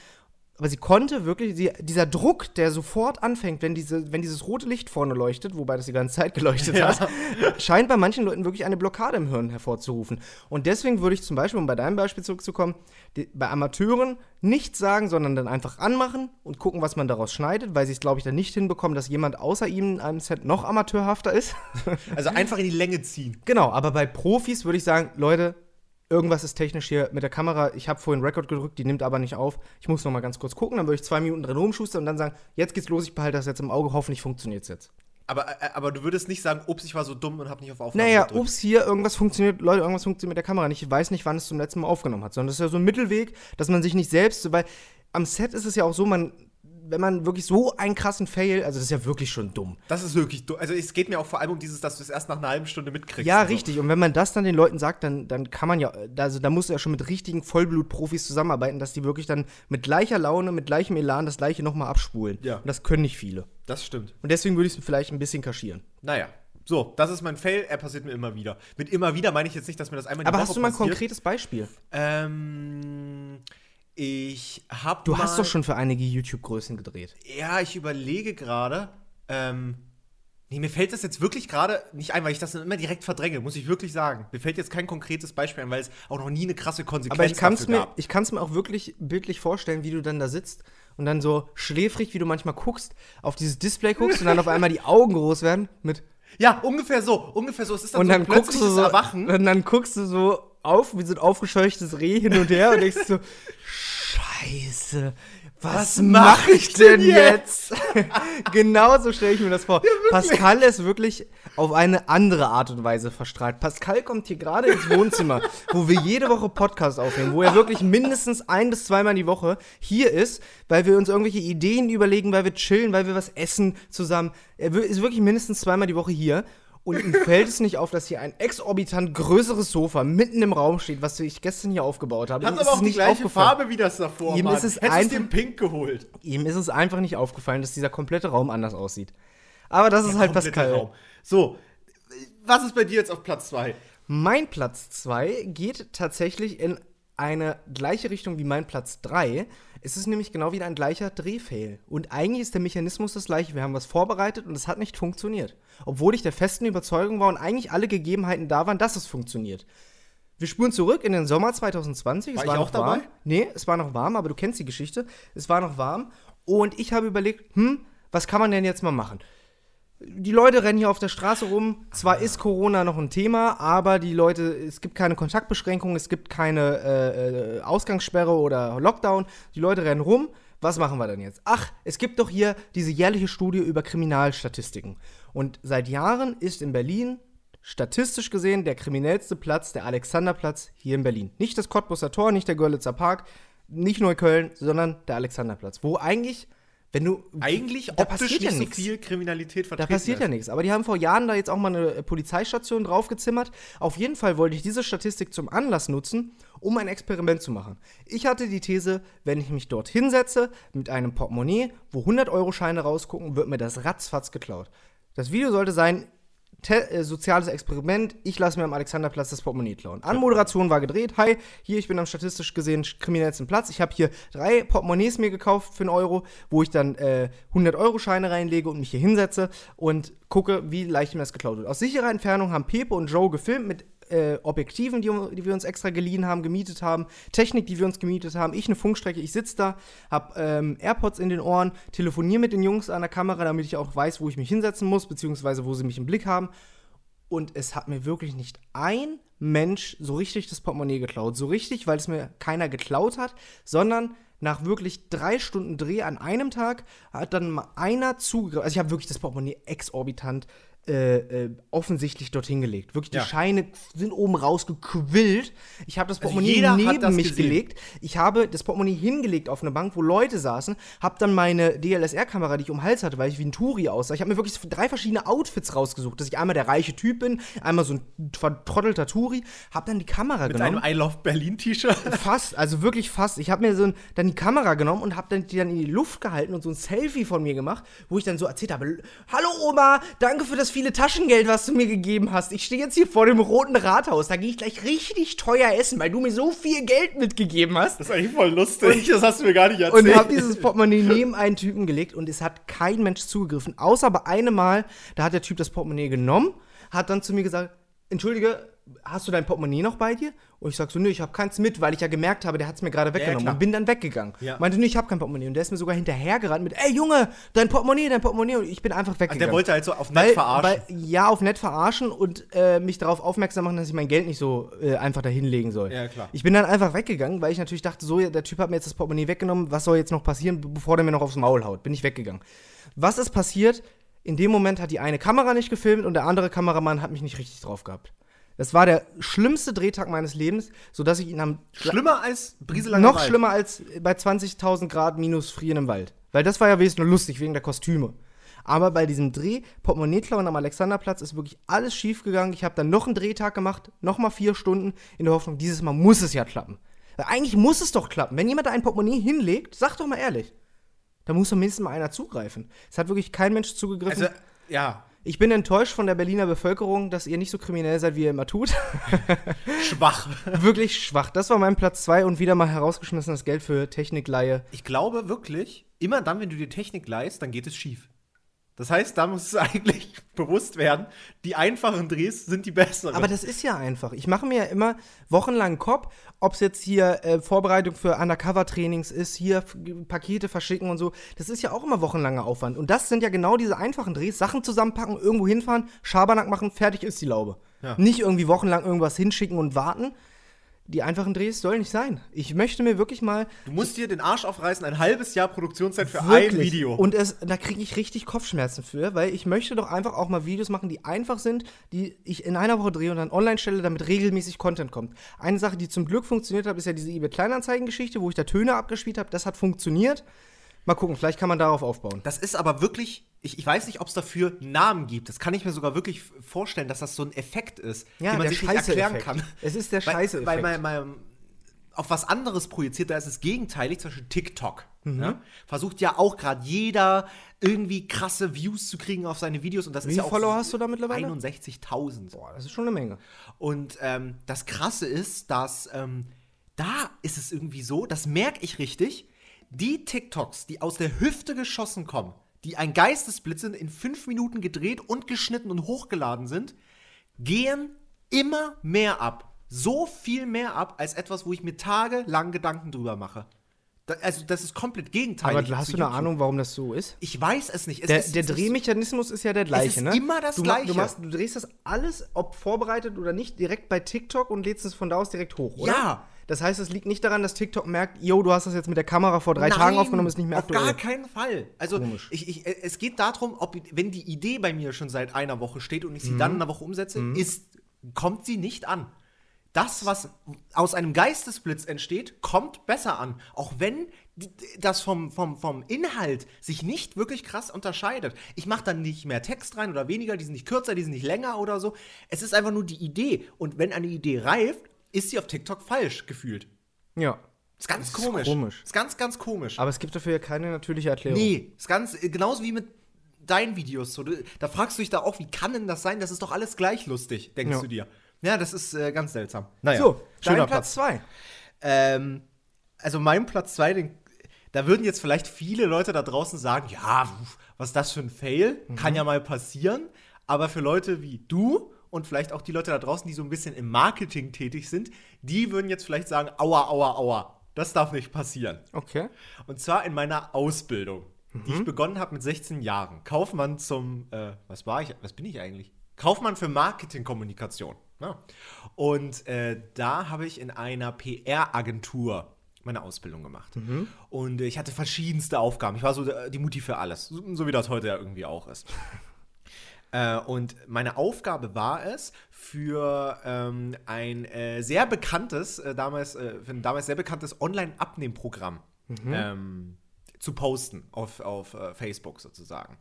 Aber sie konnte wirklich, sie, dieser Druck, der sofort anfängt, wenn, diese, wenn dieses rote Licht vorne leuchtet, wobei das die ganze Zeit geleuchtet Ja. hat, scheint bei manchen Leuten wirklich eine Blockade im Hirn hervorzurufen. Und deswegen würde ich zum Beispiel, um bei deinem Beispiel zurückzukommen, die, bei Amateuren nichts sagen, sondern dann einfach anmachen und gucken, was man daraus schneidet, weil sie es, glaube ich, dann nicht hinbekommen, dass jemand außer ihm in einem Set noch amateurhafter ist. Also einfach in die Länge ziehen. Genau, aber bei Profis würde ich sagen, Leute, irgendwas ist technisch hier mit der Kamera. Ich habe vorhin Record gedrückt, die nimmt aber nicht auf. Ich muss noch mal ganz kurz gucken, dann würde ich zwei Minuten drin rumschustern und dann sagen, jetzt geht's los, ich behalte das jetzt im Auge, hoffentlich funktioniert's jetzt. Aber, äh, aber du würdest nicht sagen, ups, ich war so dumm und hab nicht auf Aufnahme Naja, gedrückt. ups, hier, irgendwas funktioniert, Leute, irgendwas funktioniert mit der Kamera nicht. Ich weiß nicht, wann es zum letzten Mal aufgenommen hat, sondern das ist ja so ein Mittelweg, dass man sich nicht selbst, weil am Set ist es ja auch so, man, wenn man wirklich so einen krassen Fail, also das ist ja wirklich schon dumm. Das ist wirklich dumm. Also es geht mir auch vor allem um dieses, dass du es erst nach einer halben Stunde mitkriegst. Ja, und so. richtig. Und wenn man das dann den Leuten sagt, dann, dann kann man ja, also da musst du ja schon mit richtigen Vollblutprofis zusammenarbeiten, dass die wirklich dann mit gleicher Laune, mit gleichem Elan das gleiche nochmal abspulen. Ja. Und das können nicht viele. Das stimmt. Und deswegen würde ich es vielleicht ein bisschen kaschieren. Naja. So, das ist mein Fail. Er passiert mir immer wieder. Mit immer wieder meine ich jetzt nicht, dass mir das einmal die Aber hast du mal ein konkretes Beispiel? Ähm, Ich hab Du hast mal- doch schon für einige YouTube-Größen gedreht. Ja, ich überlege gerade. Ähm, nee, mir fällt das jetzt wirklich gerade nicht ein, weil ich das dann immer direkt verdränge, muss ich wirklich sagen. Mir fällt jetzt kein konkretes Beispiel ein, weil es auch noch nie eine krasse Konsequenz Aber ich kann es dafür mir, gab. ich kann's mir auch wirklich bildlich vorstellen, wie du dann da sitzt und dann so schläfrig, wie du manchmal guckst, auf dieses Display guckst und dann auf einmal die Augen groß werden mit Ja, ungefähr so, ungefähr so. Es ist dann und so dann ein guckst du so Erwachen. und dann guckst du so auf wie so ein aufgescheuchtes Reh hin und her und denkst so Scheiße. Was, Was mache mach ich denn denn jetzt? genau so stelle ich mir das vor. Pascal ist wirklich auf eine andere Art und Weise verstrahlt. Pascal kommt hier gerade ins Wohnzimmer, wo wir jede Woche Podcast aufnehmen, wo er wirklich mindestens ein bis zweimal die Woche hier ist, weil wir uns irgendwelche Ideen überlegen, weil wir chillen, weil wir was essen zusammen. Er ist wirklich mindestens zweimal die Woche hier. Und ihm fällt es nicht auf, dass hier ein exorbitant größeres Sofa mitten im Raum steht, was ich gestern hier aufgebaut habe. Hat Ihm aber auch die nicht gleiche. Farbe wie das davor. Ihm Mann. ist es Hättest den Pink geholt. Ihm ist es einfach nicht aufgefallen, dass dieser komplette Raum anders aussieht. Aber das ist halt Pascal. Raum. So, was ist bei dir jetzt auf Platz 2? Mein Platz 2 geht tatsächlich in eine gleiche Richtung wie mein Platz 3. Es ist nämlich genau wieder ein gleicher Drehfail. Und eigentlich ist der Mechanismus das gleiche. Wir haben was vorbereitet und es hat nicht funktioniert. Obwohl ich der festen Überzeugung war und eigentlich alle Gegebenheiten da waren, dass es funktioniert. Wir spulen zurück in den Sommer 2020. War es war auch noch warm. dabei? Nee, es war noch warm, aber du kennst die Geschichte. Es war noch warm. Und ich habe überlegt, hm, was kann man denn jetzt mal machen? Die Leute rennen hier auf der Straße rum. Zwar ist Corona noch ein Thema, aber die Leute, es gibt keine Kontaktbeschränkungen, es gibt keine äh, äh, Ausgangssperre oder Lockdown. Die Leute rennen rum. Was machen wir denn jetzt? Ach, es gibt doch hier diese jährliche Studie über Kriminalstatistiken. Und seit Jahren ist in Berlin statistisch gesehen der kriminellste Platz der Alexanderplatz hier in Berlin. Nicht das Cottbusser Tor, nicht der Görlitzer Park, nicht Köln, sondern der Alexanderplatz. Wo eigentlich, wenn du Eigentlich Da optisch passiert ja nicht so viel Kriminalität da vertreten passiert ja ist. nichts. Aber die haben vor Jahren da jetzt auch mal eine äh, Polizeistation draufgezimmert. Auf jeden Fall wollte ich diese Statistik zum Anlass nutzen, um ein Experiment zu machen. Ich hatte die These, wenn ich mich dort hinsetze mit einem Portemonnaie, wo 100-Euro-Scheine rausgucken, wird mir das ratzfatz geklaut. Das Video sollte sein, Te äh, soziales Experiment, ich lasse mir am Alexanderplatz das Portemonnaie klauen. Anmoderation war gedreht, hi, hier, ich bin am statistisch gesehen kriminellsten Platz. Ich habe hier drei Portemonnaies mir gekauft für einen Euro, wo ich dann äh, 100-Euro-Scheine reinlege und mich hier hinsetze und gucke, wie leicht mir das geklaut wird. Aus sicherer Entfernung haben Pepe und Joe gefilmt mit äh, Objektiven, die, die wir uns extra geliehen haben, gemietet haben, Technik, die wir uns gemietet haben, ich eine Funkstrecke, ich sitze da, hab ähm, AirPods in den Ohren, telefoniere mit den Jungs an der Kamera, damit ich auch weiß, wo ich mich hinsetzen muss, beziehungsweise wo sie mich im Blick haben. Und es hat mir wirklich nicht ein Mensch so richtig das Portemonnaie geklaut. So richtig, weil es mir keiner geklaut hat, sondern nach wirklich drei Stunden Dreh an einem Tag hat dann mal einer zugegriffen. Also ich habe wirklich das Portemonnaie exorbitant äh, äh, offensichtlich dorthin gelegt. Wirklich, Ja. die Scheine sind oben rausgequillt. Ich habe das Also Portemonnaie hat neben mich gesehen. gelegt. Ich habe das Portemonnaie hingelegt auf eine Bank, wo Leute saßen, habe dann meine DLSR-Kamera, die ich um den Hals hatte, weil ich wie ein Touri aussah. Ich habe mir wirklich drei verschiedene Outfits rausgesucht, dass ich einmal der reiche Typ bin, einmal so ein vertrottelter Touri, habe dann die Kamera Mit genommen. einem I Love Berlin T-Shirt. Fast, also wirklich fast. Ich habe mir so ein, dann die Kamera genommen und habe dann die dann in die Luft gehalten und so ein Selfie von mir gemacht, wo ich dann so erzählt habe: Hallo Oma, danke für das viele Taschengeld, was du mir gegeben hast. Ich stehe jetzt hier vor dem roten Rathaus. Da gehe ich gleich richtig teuer essen, weil du mir so viel Geld mitgegeben hast. Das ist eigentlich voll lustig. das hast du mir gar nicht erzählt. Und habe dieses Portemonnaie neben einen Typen gelegt und es hat kein Mensch zugegriffen. Außer bei einem Mal, da hat der Typ das Portemonnaie genommen, hat dann zu mir gesagt, entschuldige, hast du dein Portemonnaie noch bei dir? Und ich sag so, nö, ich habe keins mit, weil ich ja gemerkt habe, der hat es mir gerade weggenommen klar. und bin dann weggegangen. Ja. Meinte, nö, ich habe kein Portemonnaie. Und der ist mir sogar hinterhergerannt mit, ey Junge, dein Portemonnaie, dein Portemonnaie. Und ich bin einfach Also weggegangen. der wollte halt so auf nett weil, verarschen. Weil, ja, auf nett verarschen und äh, mich darauf aufmerksam machen, dass ich mein Geld nicht so äh, einfach dahinlegen soll. Ja, klar. Ich bin dann einfach weggegangen, weil ich natürlich dachte, so, der Typ hat mir jetzt das Portemonnaie weggenommen, was soll jetzt noch passieren, be- bevor der mir noch aufs Maul haut? Bin ich weggegangen. Was ist passiert? In dem Moment hat die eine Kamera nicht gefilmt und der andere Kameramann hat mich nicht richtig drauf gehabt. Das war der schlimmste Drehtag meines Lebens, sodass ich ihn am Schlimmer als Brieselanger noch Wald. schlimmer als bei 20.000 Grad minus frieren im Wald. Weil das war ja wenigstens nur lustig wegen der Kostüme. Aber bei diesem Dreh, Portemonnaie-Klauen am Alexanderplatz, ist wirklich alles schief gegangen. Ich habe dann noch einen Drehtag gemacht, noch mal vier Stunden, in der Hoffnung, dieses Mal muss es ja klappen. Weil eigentlich muss es doch klappen. Wenn jemand da ein Portemonnaie hinlegt, sag doch mal ehrlich. Da muss doch mindestens mal einer zugreifen. Es hat wirklich kein Mensch zugegriffen. Also, ja. Ich bin enttäuscht von der Berliner Bevölkerung, dass ihr nicht so kriminell seid, wie ihr immer tut. Schwach. wirklich schwach. Das war mein Platz 2 und wieder mal herausgeschmissenes Geld für Technikleihe. Ich glaube wirklich, immer dann, wenn du dir Technik leist, dann geht es schief. Das heißt, da muss es eigentlich bewusst werden, die einfachen Drehs sind die besseren. Aber das ist ja einfach. Ich mache mir ja immer wochenlang Kopf, ob es jetzt hier äh, Vorbereitung für Undercover-Trainings ist, hier Pakete verschicken und so. Das ist ja auch immer wochenlanger Aufwand. Und das sind ja genau diese einfachen Drehs. Sachen zusammenpacken, irgendwo hinfahren, Schabernack machen, fertig ist die Laube. Ja. Nicht irgendwie wochenlang irgendwas hinschicken und warten. Die einfachen Drehs sollen nicht sein. Ich möchte mir wirklich mal du musst dir den Arsch aufreißen, ein halbes Jahr Produktionszeit für ein Wirklich. Video. Und es, da kriege ich richtig Kopfschmerzen für, weil ich möchte doch einfach auch mal Videos machen, die einfach sind, die ich in einer Woche drehe und dann online stelle, damit regelmäßig Content kommt. Eine Sache, die zum Glück funktioniert hat, ist ja diese eBay Kleinanzeigen-Geschichte, wo ich da Töne abgespielt habe. Das hat funktioniert. Mal gucken, vielleicht kann man darauf aufbauen. Das ist aber wirklich, ich, ich weiß nicht, ob es dafür Namen gibt. Das kann ich mir sogar wirklich vorstellen, dass das so ein Effekt ist, den man sich nicht erklären kann. Es ist der Weil- scheiße Weil man, man auf was anderes projiziert, da ist es gegenteilig, zum Beispiel TikTok. Mhm. Ne? Versucht ja auch gerade jeder irgendwie krasse Views zu kriegen auf seine Videos und das Wie ist ja viele auch Follower hast du da mittlerweile? 61.000. Boah, das ist schon eine Menge. Und ähm, das Krasse ist, dass ähm, da ist es irgendwie so, das merke ich richtig, die TikToks, die aus der Hüfte geschossen kommen, die ein Geistesblitz sind, in fünf Minuten gedreht und geschnitten und hochgeladen sind, gehen immer mehr ab. So viel mehr ab als etwas, wo ich mir tagelang Gedanken drüber mache. Da, also, das ist komplett gegenteilig. Aber hast du eine YouTube. Ahnung, warum das so ist? Ich weiß es nicht. Es Der, ist, der es Drehmechanismus ist ja der gleiche, ist ne? immer das du, Gleiche. Du, machst, du drehst das alles, ob vorbereitet oder nicht, direkt bei TikTok und lädst es von da aus direkt hoch, oder? Ja. Das heißt, es liegt nicht daran, dass TikTok merkt, yo, du hast das jetzt mit der Kamera vor drei Tagen aufgenommen, ist nicht mehr auf aktuell. gar keinen Fall. Also ich, ich, äh, es geht darum, ob wenn die Idee bei mir schon seit einer Woche steht und ich sie dann in einer Woche umsetze, ist, kommt sie nicht an. Das, was aus einem Geistesblitz entsteht, kommt besser an. Auch wenn das vom, vom, vom Inhalt sich nicht wirklich krass unterscheidet. Ich mache dann nicht mehr Text rein oder weniger, die sind nicht kürzer, die sind nicht länger oder so. Es ist einfach nur die Idee. Und wenn eine Idee reift, ist sie auf TikTok falsch gefühlt. Ja. Ist ganz ist komisch. komisch. Ist ganz, ganz komisch. Aber es gibt dafür ja keine natürliche Erklärung. Nee, ist ganz, äh, genauso wie mit deinen Videos. So. Da fragst du dich da auch, wie kann denn das sein? Das ist doch alles gleich lustig, denkst Ja. du dir. Ja, das ist äh, ganz seltsam. Naja, So, schöner dein Platz 2. Ähm, also mein Platz 2, da würden jetzt vielleicht viele Leute da draußen sagen, ja, was ist das für ein Fail? Kann ja mal passieren. Aber für Leute wie du und vielleicht auch die Leute da draußen, die so ein bisschen im Marketing tätig sind, die würden jetzt vielleicht sagen, aua, aua, aua. Das darf nicht passieren. Okay. Und zwar in meiner Ausbildung, die Mhm. ich begonnen habe mit 16 Jahren. Kaufmann zum, äh, was war ich, was bin ich eigentlich? Kaufmann für Marketingkommunikation. Ja. Und äh, da habe ich in einer PR-Agentur meine Ausbildung gemacht. Mhm. Und äh, ich hatte verschiedenste Aufgaben. Ich war so äh, die Mutti für alles, so wie das heute ja irgendwie auch ist. Äh, und meine Aufgabe war es, für ähm, ein äh, sehr bekanntes, äh, damals, äh, für ein damals sehr bekanntes Online-Abnehmprogramm ähm, zu posten auf, auf äh, Facebook sozusagen.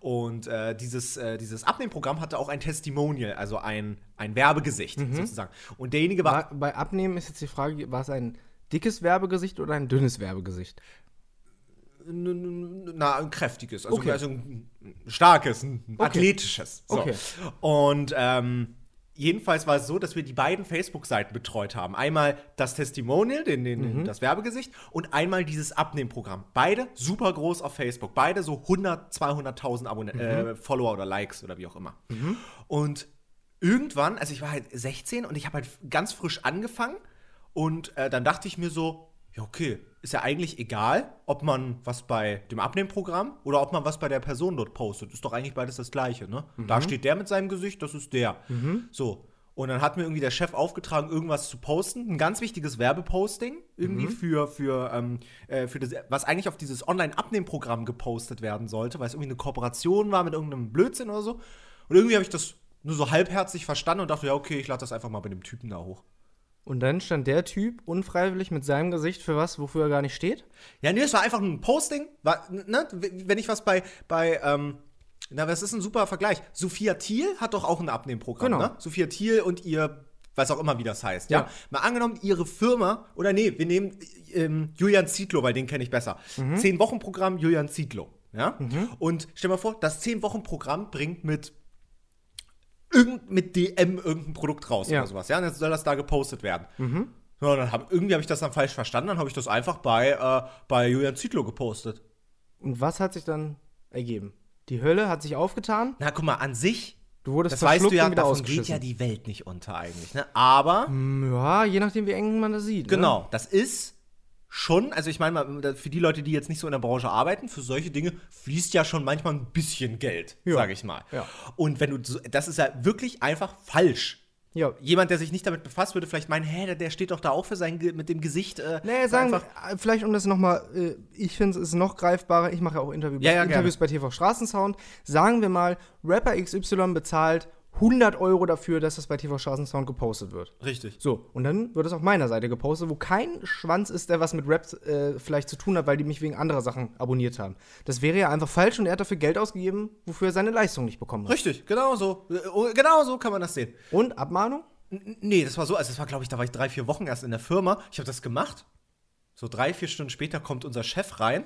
Und äh, dieses, äh, dieses Abnehmprogramm hatte auch ein Testimonial, also ein, ein Werbegesicht sozusagen. Und derjenige war War, bei Abnehmen ist jetzt die Frage, war es ein dickes Werbegesicht oder ein dünnes Werbegesicht? Na, ein kräftiges, also, Okay. also ein starkes, ein Okay. athletisches. So. Okay. Und ähm, jedenfalls war es so, dass wir die beiden Facebook-Seiten betreut haben. Einmal das Testimonial, den, den, Mhm. das Werbegesicht, und einmal dieses Abnehmprogramm. Beide super groß auf Facebook. Beide so 100, 200.000 Abonne Mhm. äh, Follower oder Likes oder wie auch immer. Und irgendwann, also ich war halt 16 und ich habe halt ganz frisch angefangen und äh, dann dachte ich mir so, ja okay, ist ja eigentlich egal, ob man was bei dem Abnehmprogramm oder ob man was bei der Person dort postet. Ist doch eigentlich beides das gleiche, ne? Da steht der mit seinem Gesicht, das ist der. So. Und dann hat mir irgendwie der Chef aufgetragen, irgendwas zu posten. Ein ganz wichtiges Werbeposting, irgendwie für, für, ähm, äh, für das, was eigentlich auf dieses Online-Abnehmprogramm gepostet werden sollte, weil es irgendwie eine Kooperation war mit irgendeinem Blödsinn oder so. Und irgendwie habe ich das nur so halbherzig verstanden und dachte, ja, okay, ich lade das einfach mal bei dem Typen da hoch. Und dann stand der Typ unfreiwillig mit seinem Gesicht für was, wofür er gar nicht steht? Ja, nee, es war einfach nur ein Posting. War, ne, wenn ich was bei, bei ähm, na, das ist ein super Vergleich. Sophia Thiel hat doch auch ein Abnehmprogramm, Genau. ne? Sophia Thiel und ihr, weiß auch immer, wie das heißt, ja. Ja. Mal angenommen, ihre Firma, oder nee, wir nehmen ähm, Julian Zietlow, weil den kenne ich besser. Zehn Wochen Programm Julian Zietlow. Ja? Mhm. Und stell mal vor, das 10-Wochen-Programm bringt mit irgend, mit DM irgendein Produkt raus Ja. Mhm. oder sowas. Ja, und jetzt soll das da gepostet werden. Ja, dann hab, irgendwie habe ich das dann falsch verstanden, dann habe ich das einfach bei, äh, bei Julian Zietlow gepostet. Und was hat sich dann ergeben? Die Hölle hat sich aufgetan, Na, guck mal, an sich, du wurdest das weißt du ja, davon geht ja die Welt nicht unter eigentlich. Ne? Aber, Hm, ja, je nachdem, wie eng man das sieht. Ne? genau, das ist schon, also ich meine mal, für die Leute, die jetzt nicht so in der Branche arbeiten, für solche Dinge fließt ja schon manchmal ein bisschen Geld, Ja. sage ich mal. Ja. Und wenn du, das ist ja wirklich einfach falsch. Ja. Jemand, der sich nicht damit befasst, würde vielleicht meinen, hä, der, steht doch da auch für sein, mit dem Gesicht. Äh, Nee, sagen wir, äh, vielleicht um das nochmal, äh, ich finde es ist noch greifbarer, ich mache ja auch Interview, Ja, ja, Interviews bei TV Straßensound. Sagen wir mal, Rapper XY bezahlt 100 Euro dafür, dass das bei TV Straßensound gepostet wird. Richtig. So, und dann wird es auf meiner Seite gepostet, wo kein Schwanz ist, der was mit Rap äh, vielleicht zu tun hat, weil die mich wegen anderer Sachen abonniert haben. Das wäre ja einfach falsch und er hat dafür Geld ausgegeben, wofür er seine Leistung nicht bekommen hat. Richtig, genau so. Äh, Genau so kann man das sehen. Und Abmahnung? N- Nee, das war so, also das war, glaube ich, da war ich drei, vier Wochen erst in der Firma. Ich habe das gemacht. So drei, vier Stunden später kommt unser Chef rein.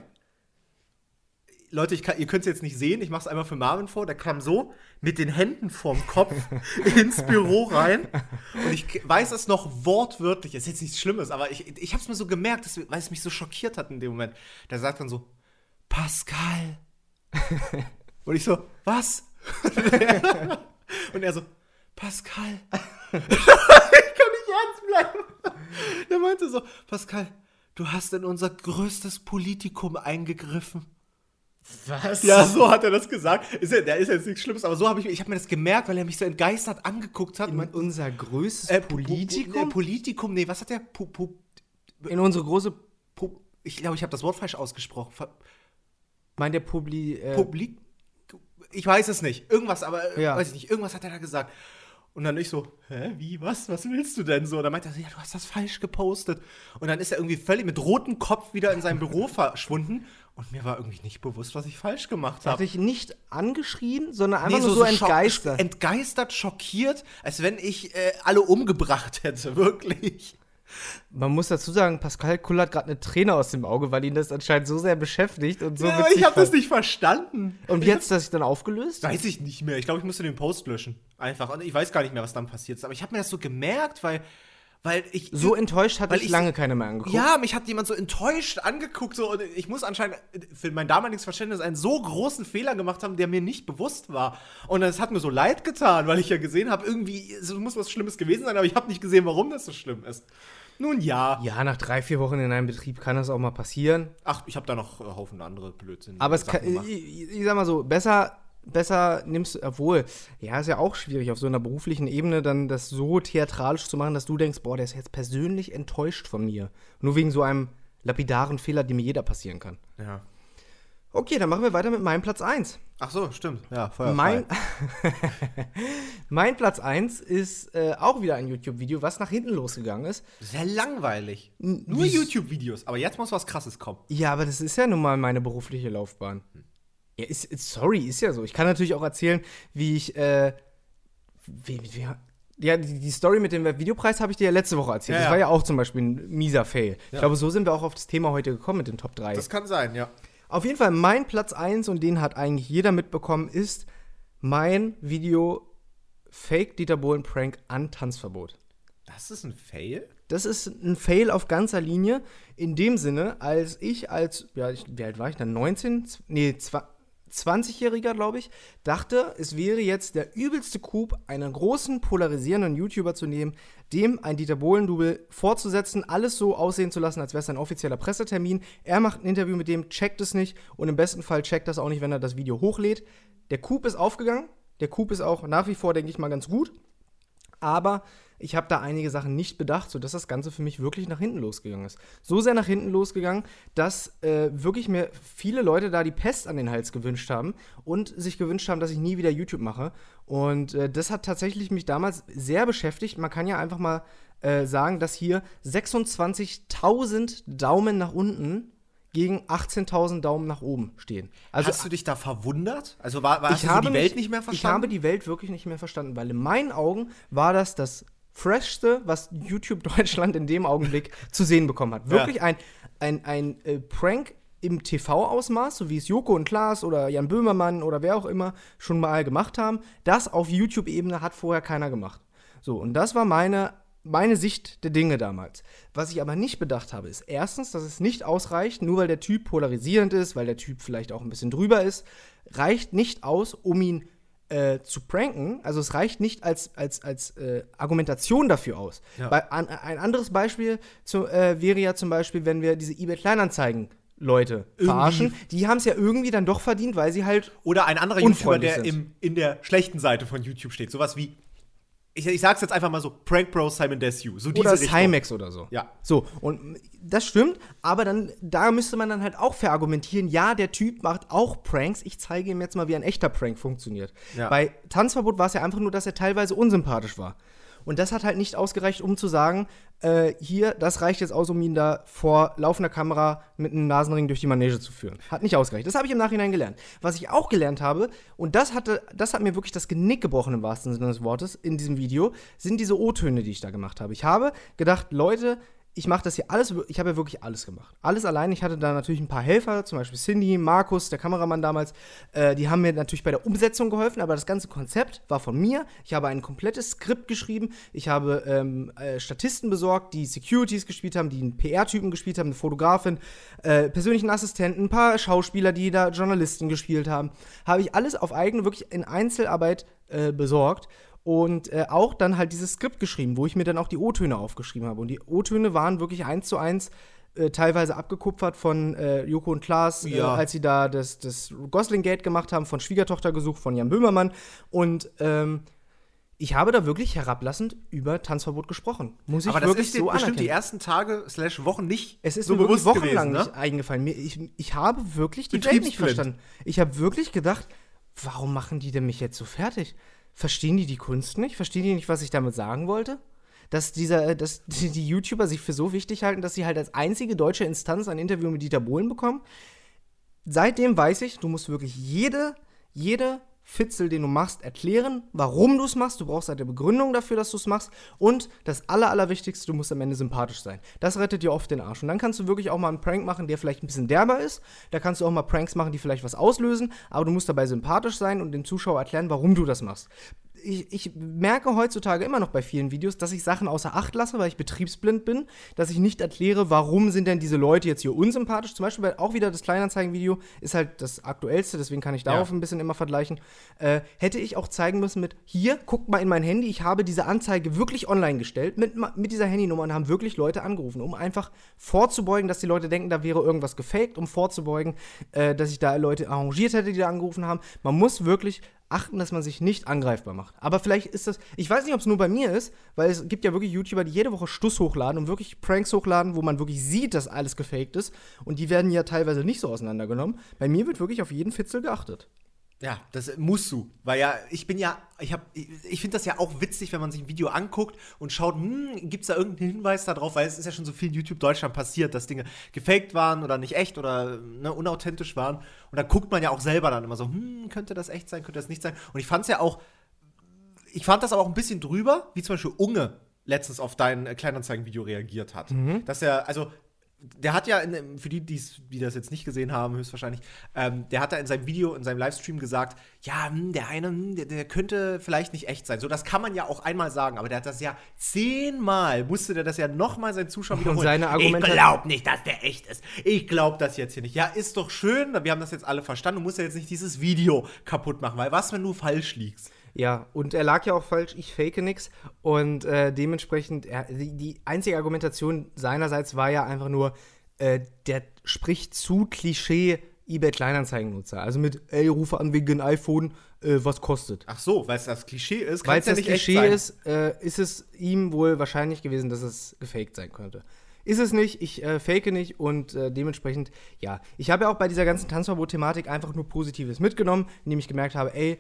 Leute, ich kann, ihr könnt es jetzt nicht sehen, ich mache es einmal für Marvin vor. Der kam so mit den Händen vorm Kopf ins Büro rein. Und ich weiß es noch wortwörtlich. Es ist jetzt nichts Schlimmes, aber ich, ich habe es mir so gemerkt, dass, weil es mich so schockiert hat in dem Moment. Der sagt dann so: Pascal. Und ich so: Was? Und er so: Pascal. ich kann nicht ernst bleiben. Der meinte so, Pascal, du hast in unser größtes Politikum eingegriffen. Was? Ja, so hat er das gesagt. Ist ja, der ist jetzt nichts Schlimmes, aber so habe ich, ich habe mir das gemerkt, weil er mich so entgeistert angeguckt hat. In Man- unser größtes äh, Politikum? Politikum, nee, was hat der? Pu, Pu, in unsere große, Pu, ich glaube, ich habe das Wort falsch ausgesprochen. Ver- meint der Publi, äh, Publik? Ich weiß es nicht. Irgendwas, aber äh, Ja. weiß ich nicht. Irgendwas hat er da gesagt. Und dann ich so, hä, wie, was, was willst du denn so? Und dann meinte er so, ja, du hast das falsch gepostet. Und dann ist er irgendwie völlig mit rotem Kopf wieder in sein Büro verschwunden. Und mir war irgendwie nicht bewusst, was ich falsch gemacht hat habe. dich nicht angeschrien, sondern einfach nur so, schock- entgeistert. Entgeistert, schockiert, als wenn ich äh, alle umgebracht hätte, wirklich. Man muss dazu sagen, Pascal kullert gerade eine Träne aus dem Auge, weil ihn das anscheinend so sehr beschäftigt und so ja, ich habe das nicht verstanden. Und wie hat das sich dann aufgelöst? Weiß ich nicht mehr. Ich glaube, ich musste den Post löschen. Einfach. Und ich weiß gar nicht mehr, was dann passiert ist. Aber ich habe mir das so gemerkt, weil, weil ich. So enttäuscht hat Weil ich ich- lange keine mehr angeguckt. Ja, mich hat jemand so enttäuscht angeguckt. So, und ich muss anscheinend für mein damaliges Verständnis einen so großen Fehler gemacht haben, der mir nicht bewusst war. Und es hat mir so leid getan, weil ich ja gesehen habe, irgendwie es muss was Schlimmes gewesen sein, aber ich habe nicht gesehen, warum das so schlimm ist. Nun ja. Ja, nach drei, vier Wochen in einem Betrieb kann das auch mal passieren. Ach, ich habe da noch äh, Haufen andere Blödsinn. Aber es kann, ich, ich sag mal so, besser, besser nimmst du, obwohl, ja, ist ja auch schwierig auf so einer beruflichen Ebene dann das so theatralisch zu machen, dass du denkst, boah, der ist jetzt persönlich enttäuscht von mir. Nur wegen so einem lapidaren Fehler, dem mir jeder passieren kann. ja. Okay, dann machen wir weiter mit meinem Platz 1. Ach so, stimmt. Ja, Feuerfrei. Mein, mein Platz 1 ist äh, auch wieder ein YouTube-Video, was nach hinten losgegangen ist. Sehr langweilig. N- Nur YouTube-Videos. Aber jetzt muss was Krasses kommen. Ja, aber das ist ja nun mal meine berufliche Laufbahn. Ja, ist, sorry, ist ja so. Ich kann natürlich auch erzählen, wie ich, äh, wie, wie, ja, die, die Story mit dem Videopreis habe ich dir ja letzte Woche erzählt. Ja, das war ja auch zum Beispiel ein mieser Fail. Ich Ja. glaube, so sind wir auch auf das Thema heute gekommen mit den Top 3. Das kann sein, ja. Auf jeden Fall mein Platz 1 und den hat eigentlich jeder mitbekommen, ist mein Video Fake Dieter Bohlen Prank an Tanzverbot. Das ist ein Fail? Das ist ein Fail auf ganzer Linie. In dem Sinne, als ich als, ja, ich, wie alt war ich dann? 19? Z- Nee, 20-Jähriger, glaube ich, dachte, es wäre jetzt der übelste Coup, einen großen polarisierenden YouTuber zu nehmen, dem ein Dieter Bohlen-Double vorzusetzen, alles so aussehen zu lassen, als wäre es ein offizieller Pressetermin. Er macht ein Interview mit dem, checkt es nicht und im besten Fall checkt das auch nicht, wenn er das Video hochlädt. Der Coup ist aufgegangen. Der Coup ist auch nach wie vor, denke ich mal, ganz gut. Aber ich habe da einige Sachen nicht bedacht, sodass das Ganze für mich wirklich nach hinten losgegangen ist. So sehr nach hinten losgegangen, dass äh, wirklich mir viele Leute da die Pest an den Hals gewünscht haben und sich gewünscht haben, dass ich nie wieder YouTube mache. Und äh, das hat tatsächlich mich damals sehr beschäftigt. Man kann ja einfach mal äh, sagen, dass hier 26.000 Daumen nach unten gegen 18.000 Daumen nach oben stehen. Also Hast du dich da verwundert? Also war, war hast ich du habe die mich- Welt nicht mehr Ich verstanden? habe die Welt wirklich nicht mehr verstanden, weil in meinen Augen war das das Freshste, was YouTube Deutschland in dem Augenblick zu sehen bekommen hat. Wirklich ein, ein, ein äh, Prank im TV-Ausmaß, so wie es Joko und Klaas oder Jan Böhmermann oder wer auch immer schon mal gemacht haben. Das auf YouTube-Ebene hat vorher keiner gemacht. So, und das war meine, meine Sicht der Dinge damals. Was ich aber nicht bedacht habe, ist erstens, dass es nicht ausreicht, nur weil der Typ polarisierend ist, weil der Typ vielleicht auch ein bisschen drüber ist, reicht nicht aus, um ihn äh, zu pranken. Also es reicht nicht als, als, als äh, Argumentation dafür aus. Ja. Bei, an, ein anderes Beispiel zu, äh, wäre ja zum Beispiel, wenn wir diese eBay-Kleinanzeigen Leute Irgendwie. verarschen, die haben es ja irgendwie dann doch verdient, weil sie halt Oder ein anderer YouTuber, der im, in der schlechten Seite von YouTube steht. Sowas wie, ich, ich sag's jetzt einfach mal so, Prank Bro Simon Desue. So oder. Cymex oder so. Ja. So, und das stimmt, aber dann, da müsste man dann halt auch verargumentieren, ja, der Typ macht auch Pranks, ich zeige ihm jetzt mal, wie ein echter Prank funktioniert. Ja. Bei Tanzverbot war es ja einfach nur, dass er teilweise unsympathisch war. Und das hat halt nicht ausgereicht, um zu sagen, äh, hier, das reicht jetzt aus, um ihn da vor laufender Kamera mit einem Nasenring durch die Manege zu führen. Hat nicht ausgereicht. Das habe ich im Nachhinein gelernt. Was ich auch gelernt habe, und das hatte, das hat mir wirklich das Genick gebrochen im wahrsten Sinne des Wortes in diesem Video, sind diese O-Töne, die ich da gemacht habe. Ich habe gedacht, Leute, ich mache das hier alles, ich habe ja wirklich alles gemacht. Alles allein. Ich hatte da natürlich ein paar Helfer, zum Beispiel Cindy, Markus, der Kameramann damals. Äh, die haben mir natürlich bei der Umsetzung geholfen, aber das ganze Konzept war von mir. Ich habe ein komplettes Skript geschrieben. Ich habe ähm, äh, Statisten besorgt, die Securities gespielt haben, die einen PR-Typen gespielt haben, eine Fotografin, äh, persönlichen Assistenten, ein paar Schauspieler, die da Journalisten gespielt haben. Habe ich alles auf eigene, wirklich in Einzelarbeit äh, besorgt und äh, auch dann halt dieses Skript geschrieben, wo ich mir dann auch die O-Töne aufgeschrieben habe. Und die O-Töne waren wirklich eins zu eins äh, teilweise abgekupfert von äh, Joko und Klaas, äh, Ja. als sie da das, das Gosling-Gate gemacht haben, von Schwiegertochter gesucht, von Jan Böhmermann. Und ähm, ich habe da wirklich herablassend über Tanzverbot gesprochen. Muss ich Aber das wirklich ist so bestimmt die ersten Tage slash Wochen nicht Es ist so mir bewusst wochenlang gewesen, nicht ne? eingefallen. Mir, ich, ich habe wirklich die Welt nicht verstanden. Ich habe wirklich gedacht, warum machen die denn mich jetzt so fertig? Verstehen die die Kunst nicht? Verstehen die nicht, was ich damit sagen wollte? Dass, dieser, dass die, die YouTuber sich für so wichtig halten, dass sie halt als einzige deutsche Instanz ein Interview mit Dieter Bohlen bekommen. Seitdem weiß ich, du musst wirklich jede, jede Fitzel, den du machst, erklären, warum du es machst. Du brauchst halt eine Begründung dafür, dass du es machst. Und das Aller, Allerwichtigste, du musst am Ende sympathisch sein. Das rettet dir oft den Arsch. Und dann kannst du wirklich auch mal einen Prank machen, der vielleicht ein bisschen derber ist. Da kannst du auch mal Pranks machen, die vielleicht was auslösen. Aber du musst dabei sympathisch sein und dem Zuschauer erklären, warum du das machst. Ich, ich merke heutzutage immer noch bei vielen Videos, dass ich Sachen außer Acht lasse, weil ich betriebsblind bin, dass ich nicht erkläre, warum sind denn diese Leute jetzt hier unsympathisch. Zum Beispiel bei, auch wieder das Kleinanzeigenvideo ist halt das aktuellste, deswegen kann ich darauf Ja. ein bisschen immer vergleichen. Äh, hätte ich auch zeigen müssen mit, hier, guckt mal in mein Handy, ich habe diese Anzeige wirklich online gestellt mit, mit dieser Handynummer und haben wirklich Leute angerufen, um einfach vorzubeugen, dass die Leute denken, da wäre irgendwas gefaked, um vorzubeugen, äh, dass ich da Leute arrangiert hätte, die da angerufen haben. Man muss wirklich achten, dass man sich nicht angreifbar macht. Aber vielleicht ist das, ich weiß nicht, ob es nur bei mir ist, weil es gibt ja wirklich YouTuber, die jede Woche Stuss hochladen und wirklich Pranks hochladen, wo man wirklich sieht, dass alles gefaked ist. Und die werden ja teilweise nicht so auseinandergenommen. Bei mir wird wirklich auf jeden Fitzel geachtet. Ja, das musst du. Weil ja, ich bin ja, ich hab, ich, ich finde das ja auch witzig, wenn man sich ein Video anguckt und schaut, hm, gibt es da irgendeinen Hinweis darauf, weil es ist ja schon so viel in YouTube Deutschland passiert, dass Dinge gefaked waren oder nicht echt oder ne, unauthentisch waren. Und da guckt man ja auch selber dann immer so, hm, könnte das echt sein, könnte das nicht sein. Und ich fand es ja auch, ich fand das aber auch ein bisschen drüber, wie zum Beispiel Unge letztens auf dein Kleinanzeigen-Video reagiert hat. Dass er, also, der hat ja, in, für die, die's, die das jetzt nicht gesehen haben, höchstwahrscheinlich, ähm, der hat da in seinem Video, in seinem Livestream gesagt, ja, hm, der eine, hm, der, der könnte vielleicht nicht echt sein. So, das kann man ja auch einmal sagen, aber der hat das ja zehnmal, musste der das ja nochmal seinen Zuschauern wiederholen. seine ich Argumentation- glaub nicht, dass der echt ist. Ich glaub das jetzt hier nicht. Ja, ist doch schön, wir haben das jetzt alle verstanden. Du musst ja jetzt nicht dieses Video kaputt machen, weil was, wenn du falsch liegst? Ja, und er lag ja auch falsch, ich fake nix. Und äh, dementsprechend, er, die, die einzige Argumentation seinerseits war ja einfach nur, äh, der spricht zu Klischee eBay Kleinanzeigennutzer. Also mit, ey, rufe an wegen iPhone, äh, was kostet. Ach so, weil es das Klischee ist, Weil es das echt Klischee ist, äh, ist es ihm wohl wahrscheinlich gewesen, dass es gefaked sein könnte. Ist es nicht, ich äh, fake nicht und äh, dementsprechend, ja. Ich habe ja auch bei dieser ganzen Tanzverbot-Thematik einfach nur Positives mitgenommen, indem ich gemerkt habe, ey,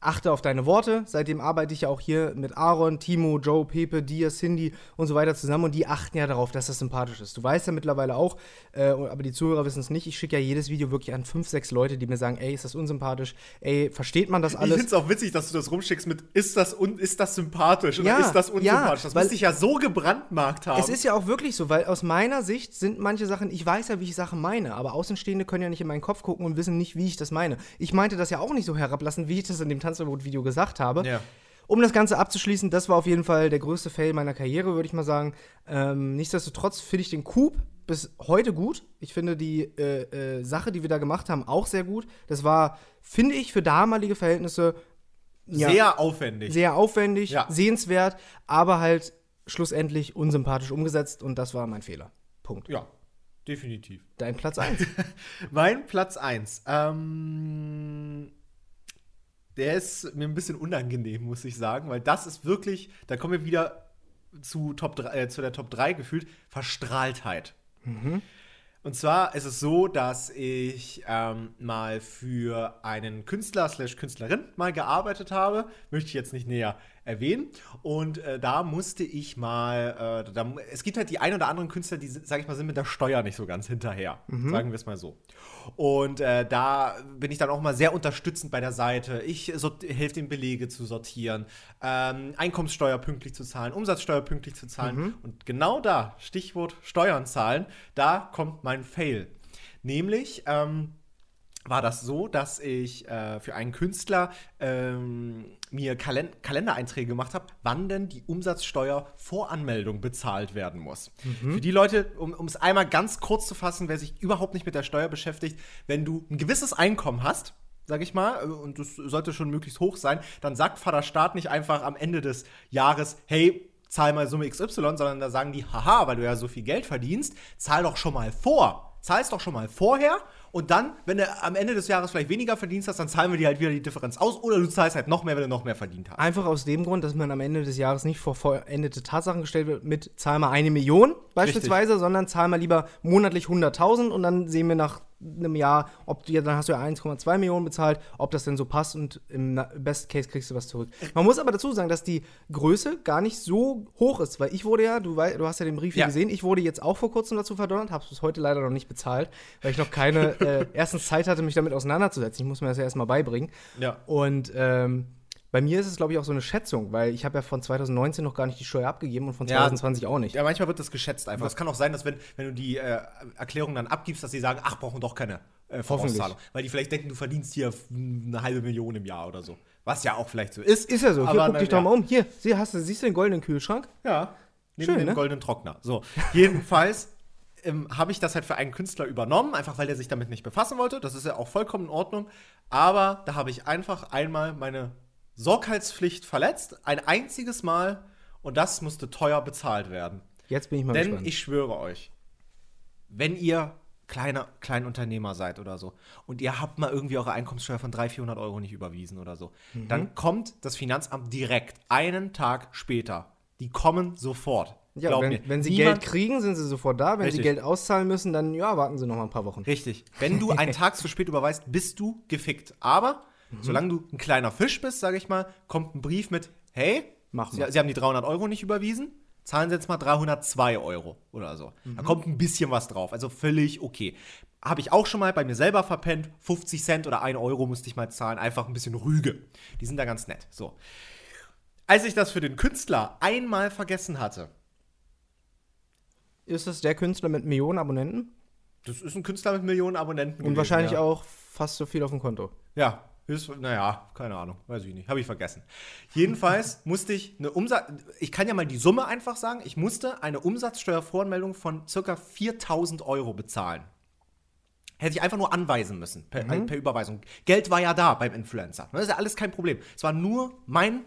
achte auf deine Worte. Seitdem arbeite ich ja auch hier mit Aaron, Timo, Joe, Pepe, dir, Cindy und so weiter zusammen und die achten ja darauf, dass das sympathisch ist. Du weißt ja mittlerweile auch, äh, aber die Zuhörer wissen es nicht, ich schicke ja jedes Video wirklich an fünf, sechs Leute, die mir sagen, ey, ist das unsympathisch? Ey, versteht man das Ich alles? finde es auch witzig, dass du das rumschickst mit, ist das, un ist das sympathisch oder Ja, ist das unsympathisch? ja, das muss ich ja so gebrandmarkt haben. Es ist ja auch wirklich so, weil aus meiner Sicht sind manche Sachen, ich weiß ja, wie ich Sachen meine, aber Außenstehende können ja nicht in meinen Kopf gucken und wissen nicht, wie ich das meine. Ich meinte das ja auch nicht so herablassend, wie ich das in dem Tanzverbot-Video gesagt habe. Ja. Um das Ganze abzuschließen, das war auf jeden Fall der größte Fail meiner Karriere, würde ich mal sagen. Ähm, nichtsdestotrotz finde ich den Coup bis heute gut. Ich finde die äh, äh, Sache, die wir da gemacht haben, auch sehr gut. Das war, finde ich, für damalige Verhältnisse ja, Sehr aufwendig. sehr aufwendig, Ja. sehenswert, aber halt schlussendlich unsympathisch umgesetzt und das war mein Fehler. Punkt. ja, definitiv. Dein Platz 1. Mein Platz 1. Ähm, der ist mir ein bisschen unangenehm, muss ich sagen, weil das ist wirklich, da kommen wir wieder zu, Top 3, äh, zu der Top 3 gefühlt, Verstrahltheit. Und zwar ist es so, dass ich ähm, mal für einen Künstler slash Künstlerin mal gearbeitet habe. Möchte ich jetzt nicht näher erwähnen. Und äh, da musste ich mal, äh, da, es gibt halt die ein oder anderen Künstler, die, sag ich mal, sind mit der Steuer nicht so ganz hinterher. Sagen wir es mal so. Und äh, da bin ich dann auch mal sehr unterstützend bei der Seite. Ich helfe den Belege zu sortieren, ähm, Einkommenssteuer pünktlich zu zahlen, Umsatzsteuer pünktlich zu zahlen. Und genau da, Stichwort Steuern zahlen, da kommt mein Fail. Nämlich, ähm, war das so, dass ich äh, für einen Künstler ähm, mir Kalen Kalendereinträge gemacht habe, wann denn die Umsatzsteuer-Voranmeldung bezahlt werden muss. Für die Leute, um es einmal ganz kurz zu fassen, wer sich überhaupt nicht mit der Steuer beschäftigt, wenn du ein gewisses Einkommen hast, sag ich mal, äh, und das sollte schon möglichst hoch sein, dann sagt Vater Staat nicht einfach am Ende des Jahres, hey, zahl mal Summe XY, sondern da sagen die, haha, weil du ja so viel Geld verdienst, zahl doch schon mal vor. Zahlst doch schon mal vorher und dann, wenn du am Ende des Jahres vielleicht weniger verdienst hast, dann zahlen wir dir halt wieder die Differenz aus oder du zahlst halt noch mehr, wenn du noch mehr verdient hast. Einfach aus dem Grund, dass man am Ende des Jahres nicht vor vollendete Tatsachen gestellt wird mit zahl mal eine Million beispielsweise, sondern zahl mal lieber monatlich 100.000 und dann sehen wir nach einem Jahr, ob du ja, dann hast du ja 1,2 Millionen bezahlt, ob das denn so passt und im Best Case kriegst du was zurück. Man muss aber dazu sagen, dass die Größe gar nicht so hoch ist, weil ich wurde ja, du, du hast ja den Brief hier Ja. gesehen, ich wurde jetzt auch vor kurzem dazu verdonnert, habe es heute leider noch nicht bezahlt, weil ich noch keine, äh, erstens Zeit hatte, mich damit auseinanderzusetzen. Ich muss mir das ja erstmal beibringen. Ja. Und ähm, bei mir ist es, glaube ich, auch so eine Schätzung, weil ich habe ja von 2019 noch gar nicht die Steuer abgegeben und von Ja. 2020 auch nicht. Ja, manchmal wird das geschätzt einfach. Es kann auch sein, dass wenn, wenn du die äh, Erklärung dann abgibst, dass sie sagen, ach, brauchen doch keine äh, Vorauszahlung. Weil die vielleicht denken, du verdienst hier eine halbe Million im Jahr oder so. Was ja auch vielleicht so ist. Ist ja so. Hier, guck dich doch ja. mal um. Hier, sie, hast du, siehst du den goldenen Kühlschrank? Ja. Neben Schön, dem ne? goldenen Trockner. So. Jedenfalls ähm, habe ich das halt für einen Künstler übernommen, einfach weil der sich damit nicht befassen wollte. Das ist ja auch vollkommen in Ordnung. Aber da habe ich einfach einmal meine Sorgfaltspflicht verletzt. Ein einziges Mal. Und das musste teuer bezahlt werden. Jetzt bin ich mal Denn gespannt. ich schwöre euch, wenn ihr kleiner Kleinunternehmer seid oder so und ihr habt mal irgendwie eure Einkommenssteuer von 300, 400 Euro nicht überwiesen oder so, Mhm. dann kommt das Finanzamt direkt einen Tag später. Die kommen sofort. ja, Glaub wenn, mir. wenn sie Niemand- Geld kriegen, sind sie sofort da. Wenn Richtig. sie Geld auszahlen müssen, dann ja, warten sie noch mal ein paar Wochen. Richtig. Wenn du einen Tag zu spät überweist, bist du gefickt. Aber Mhm. solange du ein kleiner Fisch bist, sage ich mal, kommt ein Brief mit, hey, Mach Sie, mal. Sie haben die 300 Euro nicht überwiesen, zahlen Sie jetzt mal 302 Euro oder so. Da kommt ein bisschen was drauf, also völlig okay. Habe ich auch schon mal bei mir selber verpennt, 50 Cent oder 1 Euro musste ich mal zahlen, einfach ein bisschen Rüge. Die sind da ganz nett. So. Als ich das für den Künstler einmal vergessen hatte, Ist das der Künstler mit Millionen Abonnenten? das ist ein Künstler mit Millionen Abonnenten. Und gewesen, wahrscheinlich ja. auch fast so viel auf dem Konto. Ja, höchst, naja, keine Ahnung, weiß ich nicht, habe ich vergessen. Jedenfalls musste ich eine Umsatz, ich kann ja mal die Summe einfach sagen, ich musste eine Umsatzsteuervoranmeldung von ca. 4000 Euro bezahlen. Hätte ich einfach nur anweisen müssen, per, äh, per Überweisung. Geld war ja da beim Influencer. Das ist ja alles kein Problem. Es war nur mein,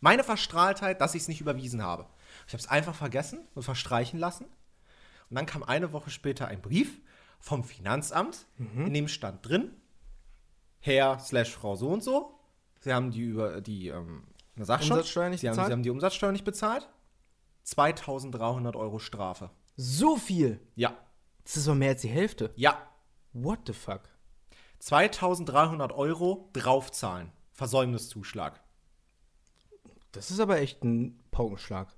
meine Verstrahltheit, dass ich es nicht überwiesen habe. Ich habe es einfach vergessen und verstreichen lassen. Und dann kam eine Woche später ein Brief vom Finanzamt, in dem stand drin, Herr slash Frau so und so, Sie haben die über die, ähm, Umsatzsteuer nicht Sie haben, bezahlt? Sie haben die Umsatzsteuer nicht bezahlt. 2300 Euro Strafe. So viel! Ja, Das ist doch mehr als die Hälfte. ja. What the fuck? 2300 Euro draufzahlen. Versäumniszuschlag. Das ist aber echt ein Paukenschlag.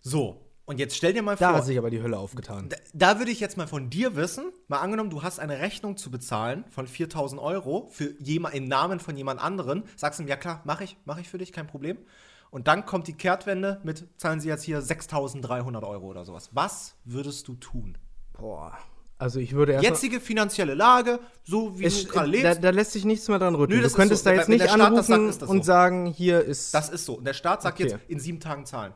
So, und jetzt stell dir mal Da vor, hat sich aber die Hölle aufgetan. da, da würde ich jetzt mal von dir wissen, mal angenommen, du hast eine Rechnung zu bezahlen von 4000 Euro für jemand, im Namen von jemand anderen, sagst du ihm, ja klar, mache ich, mache ich für dich, kein Problem. Und dann kommt die Kehrtwende mit, zahlen sie jetzt hier 6300 Euro oder sowas. Was würdest du tun? Boah. Also ich würde erst Jetzige finanzielle Lage, so wie es, du gerade da, lebst, da lässt sich nichts mehr dran rütteln. Nö, du könntest so. da jetzt Wenn nicht sagt, anrufen das und so. sagen, hier ist. das ist so. Und der Staat sagt Okay. jetzt in sieben Tagen zahlen.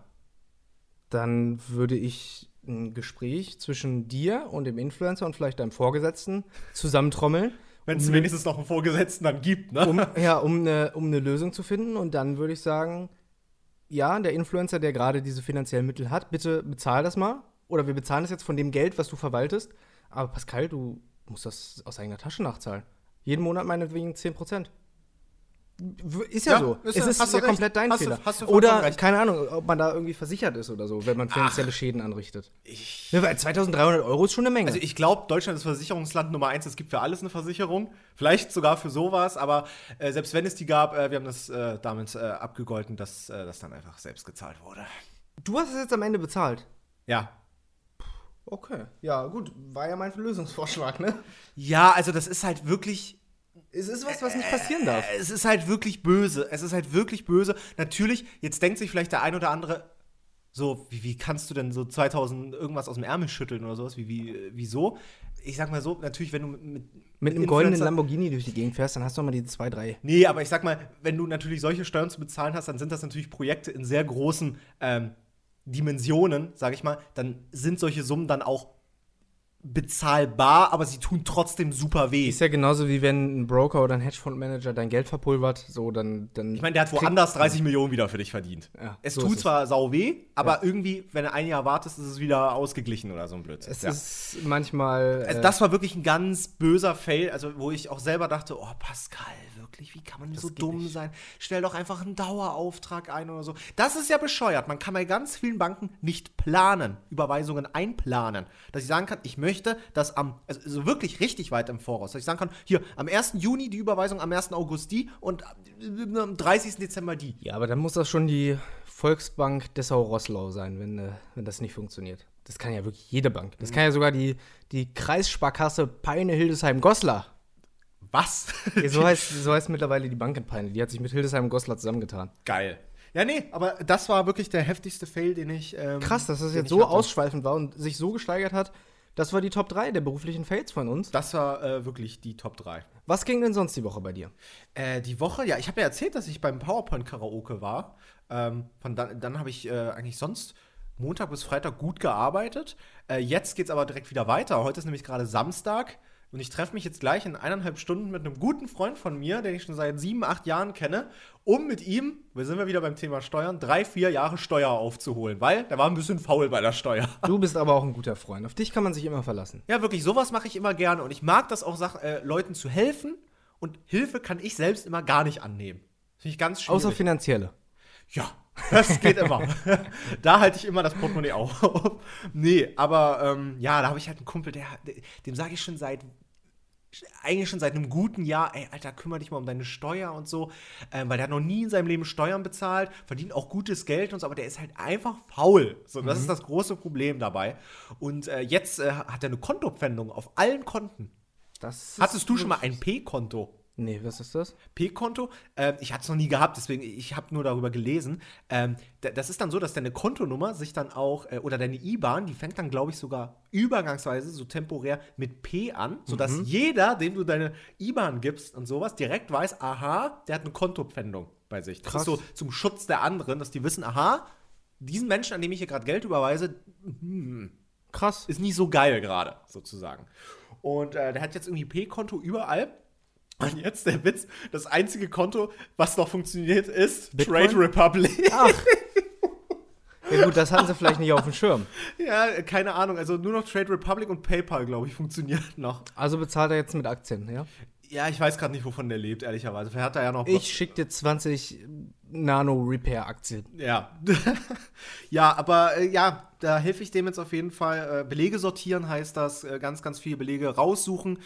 Dann würde ich ein Gespräch zwischen dir und dem Influencer und vielleicht deinem Vorgesetzten zusammentrommeln, Wenn es wenigstens noch einen Vorgesetzten dann gibt, ne? um, ja, um, eine, um eine Lösung zu finden. Und dann würde ich sagen, ja, der Influencer, der gerade diese finanziellen Mittel hat, bitte bezahl das mal. Oder wir bezahlen das jetzt von dem Geld, was du verwaltest. Aber Pascal, du musst das aus eigener Tasche nachzahlen. Jeden Monat meinetwegen 10%. W- Ist ja, Ja, so. ist es ist du ja recht. komplett dein Hast du- Fehler. hast du Oder, recht. keine Ahnung, ob man da irgendwie versichert ist oder so, wenn man finanzielle Schäden anrichtet. Weil 2300 Euro ist schon eine Menge. Also ich glaube, Deutschland ist Versicherungsland Nummer eins. Es gibt für alles eine Versicherung. Vielleicht sogar für sowas. Aber äh, selbst wenn es die gab, äh, wir haben das äh, damit äh, abgegolten, dass äh, das dann einfach selbst gezahlt wurde. du hast es jetzt am Ende bezahlt. Ja. Okay. Ja, gut. War ja mein Lösungsvorschlag, ne? Ja, also das ist halt wirklich Es ist was, was nicht passieren darf. Es ist halt wirklich böse. Es ist halt wirklich böse. Natürlich, jetzt denkt sich vielleicht der ein oder andere, so, wie, wie kannst du denn so 2000 irgendwas aus dem Ärmel schütteln oder sowas? Wie, wie, äh, wieso? Ich sag mal so, natürlich, wenn du mit. Mit, Mit einem goldenen Lamborghini durch die Gegend fährst, dann hast du mal die zwei, drei. Nee, aber ich sag mal, wenn du natürlich solche Steuern zu bezahlen hast, dann sind das natürlich Projekte in sehr großen ähm, Dimensionen, sag ich mal. Dann sind solche Summen dann auch bezahlbar, aber sie tun trotzdem super weh. Ist ja genauso wie wenn ein Broker oder ein Hedgefondsmanager dein Geld verpulvert, so dann. dann Ich meine, der hat woanders 30 Millionen wieder für dich verdient. Ja, es so tut ist es. zwar sau weh, aber irgendwie, wenn du ein Jahr wartest, ist es wieder ausgeglichen oder so ein Blödsinn. Es Ja. ist manchmal. Also äh, das war wirklich ein ganz böser Fail, also wo ich auch selber dachte, oh Pascal, wirklich, wie kann man so geht dumm nicht. sein? Stell doch einfach einen Dauerauftrag ein oder so. Das ist ja bescheuert. Man kann bei ganz vielen Banken nicht planen, Überweisungen einplanen. Dass ich sagen kann, ich möchte, dass am, also so wirklich richtig weit im Voraus, dass ich sagen kann, hier, am 1. Juni die Überweisung, am 1. August die und am 30. Dezember die. ja, aber dann muss das schon die Volksbank Dessau-Rosslau sein, wenn, äh, wenn das nicht funktioniert. Das kann ja wirklich jede Bank. Mhm. Das kann ja sogar die, die Kreissparkasse Peine-Hildesheim-Goslar. Was? Ja, so, heißt, so heißt mittlerweile die Bank in Peine. Die hat sich mit Hildesheim-Goslar zusammengetan. Geil. Ja, nee, aber das war wirklich der heftigste Fail, den ich. Ähm, Krass, dass das jetzt so hatte. ausschweifend war und sich so gesteigert hat. Das war die Top 3 der beruflichen Fails von uns. Das war äh, wirklich die Top 3. Was ging denn sonst die Woche bei dir? Äh, die Woche, ja, ich habe ja erzählt, dass ich beim PowerPoint-Karaoke war. Ähm, von dann dann habe ich äh, eigentlich sonst Montag bis Freitag gut gearbeitet. Äh, jetzt geht es aber direkt wieder weiter. Heute ist nämlich gerade Samstag. Und ich treffe mich jetzt gleich in eineinhalb Stunden mit einem guten Freund von mir, den ich schon seit sieben, acht Jahren kenne, um mit ihm, wir sind wir wieder beim Thema Steuern, drei, vier Jahre Steuer aufzuholen, weil der war ein bisschen faul bei der Steuer. Du bist aber auch ein guter Freund. Auf dich kann man sich immer verlassen. Ja, wirklich, sowas mache ich immer gerne. Und ich mag das auch, Sach äh, Leuten zu helfen. Und Hilfe kann ich selbst immer gar nicht annehmen. Finde ich ganz schwierig. Außer finanzielle. Ja, das geht immer. da halte ich immer das Portemonnaie auf. nee, aber ähm, ja, da habe ich halt einen Kumpel, der, dem sage ich schon seit eigentlich schon seit einem guten Jahr, ey, Alter, kümmere dich mal um deine Steuer und so, ähm, weil der hat noch nie in seinem Leben Steuern bezahlt, verdient auch gutes Geld und so, aber der ist halt einfach faul. So, das ist das große Problem dabei. Und äh, jetzt äh, hat er eine Kontopfändung auf allen Konten. Das Hattest du schon mal ein P-Konto? Nee, was ist das? P-Konto. Ähm, ich hatte es noch nie gehabt, deswegen ich habe nur darüber gelesen. Ähm, da- das ist dann so, dass deine Kontonummer sich dann auch äh, oder deine IBAN, die fängt dann glaube ich sogar übergangsweise so temporär mit P an, sodass jeder, dem du deine IBAN gibst und sowas, direkt weiß, aha, der hat eine Kontopfändung bei sich. Das Krass. ist so zum Schutz der anderen, dass die wissen, aha, diesen Menschen, an dem ich hier gerade Geld überweise, Krass. ist nicht so geil gerade, sozusagen. Und äh, der hat jetzt irgendwie P-Konto überall. Und jetzt der Witz, das einzige Konto, was noch funktioniert, ist Bitcoin? Trade Republic. Ach. Ja gut, das hatten sie vielleicht nicht auf dem Schirm. ja, keine Ahnung. Also nur noch Trade Republic und PayPal, glaube ich, funktioniert noch. Also bezahlt er jetzt mit Aktien, ja? Ja, ich weiß gerade nicht, wovon der lebt, ehrlicherweise. Vielleicht hat er ja noch Ich schick dir 20 Nano-Repair-Aktien. Ja. ja, aber äh, ja, da helfe ich dem jetzt auf jeden Fall. Äh, Belege sortieren heißt das, äh, ganz, ganz viele Belege raussuchen.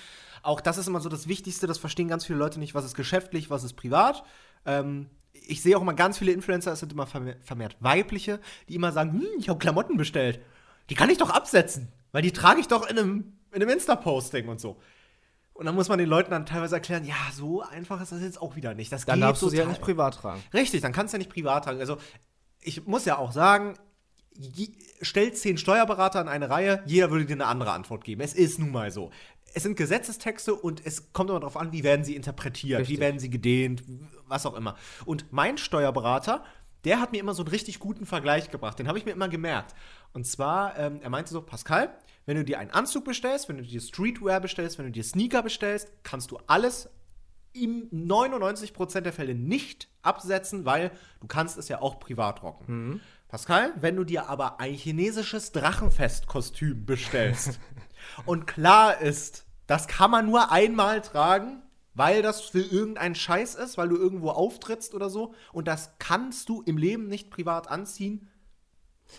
Auch das ist immer so das Wichtigste, das verstehen ganz viele Leute nicht, was ist geschäftlich, was ist privat. Ähm, ich sehe auch immer ganz viele Influencer, es sind immer vermehrt, weibliche, die immer sagen, hm, ich habe Klamotten bestellt. Die kann ich doch absetzen, weil die trage ich doch in einem, in einem Insta-Posting und so. Und dann muss man den Leuten dann teilweise erklären, ja, so einfach ist das jetzt auch wieder nicht. Das Dann geht darfst du sie ja total- nicht privat tragen. Richtig, dann kannst du ja nicht privat tragen. Also, ich muss ja auch sagen, stell zehn Steuerberater in eine Reihe, jeder würde dir eine andere Antwort geben. Es ist nun mal so. Es sind Gesetzestexte und es kommt immer darauf an, wie werden sie interpretiert, Richtig. wie werden sie gedehnt, was auch immer. Und mein Steuerberater, der hat mir immer so einen richtig guten Vergleich gebracht. Den habe ich mir immer gemerkt. Und zwar, ähm, er meinte so, Pascal, wenn du dir einen Anzug bestellst, wenn du dir Streetwear bestellst, wenn du dir Sneaker bestellst, kannst du alles im 99% der Fälle nicht absetzen, weil du kannst es ja auch privat rocken. Pascal, wenn du dir aber ein chinesisches Drachenfest-Kostüm bestellst und klar ist, das kann man nur einmal tragen, weil das für irgendeinen Scheiß ist, weil du irgendwo auftrittst oder so und das kannst du im Leben nicht privat anziehen,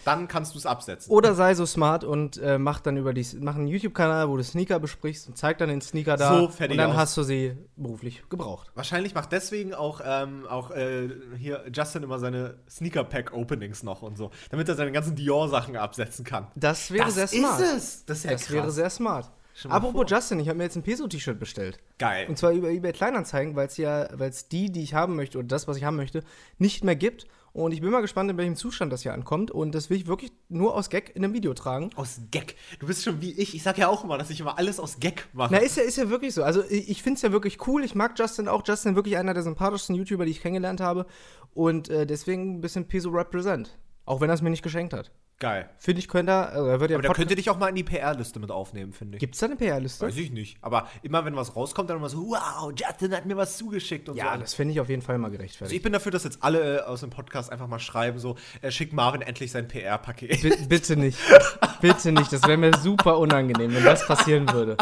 dann kannst du es absetzen. Oder sei so smart und äh, mach dann über die, mach einen YouTube-Kanal, wo du Sneaker besprichst und zeig dann den Sneaker da. So, fertig und dann aus. hast du sie beruflich gebraucht. Wahrscheinlich macht deswegen auch, ähm, auch äh, hier Justin immer seine Sneaker-Pack-Openings noch und so, damit er seine ganzen Dior-Sachen absetzen kann. Das wäre sehr smart. es. Das ist ja Das krass. wäre sehr smart. Apropos vor. Justin, ich habe mir jetzt ein Peso-T-Shirt bestellt. Geil. Und zwar über eBay Kleinanzeigen, weil es ja, weil es die, die ich haben möchte, oder das, was ich haben möchte, nicht mehr gibt. Und ich bin mal gespannt, in welchem Zustand das hier ankommt. Und das will ich wirklich nur aus Gag in einem Video tragen. Aus Gag. Du bist schon wie ich. Ich sag ja auch immer, dass ich immer alles aus Gag mache. Na, ist ja, ist ja wirklich so. Also ich, ich finde es ja wirklich cool. Ich mag Justin auch. Justin wirklich einer der sympathischsten YouTuber, die ich kennengelernt habe. Und äh, deswegen ein bisschen Peso Represent. Auch wenn er es mir nicht geschenkt hat. Geil. Finde ich, könnte er, also er wird ja Aber da Podcast- könnt ihr dich auch mal in die PR-Liste mit aufnehmen, finde ich. Gibt's da eine PR-Liste? Weiß ich nicht. Aber immer wenn was rauskommt, dann immer so, wow, Justin hat mir was zugeschickt und Ja, so. das finde ich auf jeden Fall mal Also gerechtfertigt. ich bin dafür, dass jetzt alle äh, aus dem Podcast einfach mal schreiben, so, äh, schick Marvin endlich sein PR-Paket. Bi- bitte nicht. bitte nicht. Das wäre mir super unangenehm, wenn das passieren würde.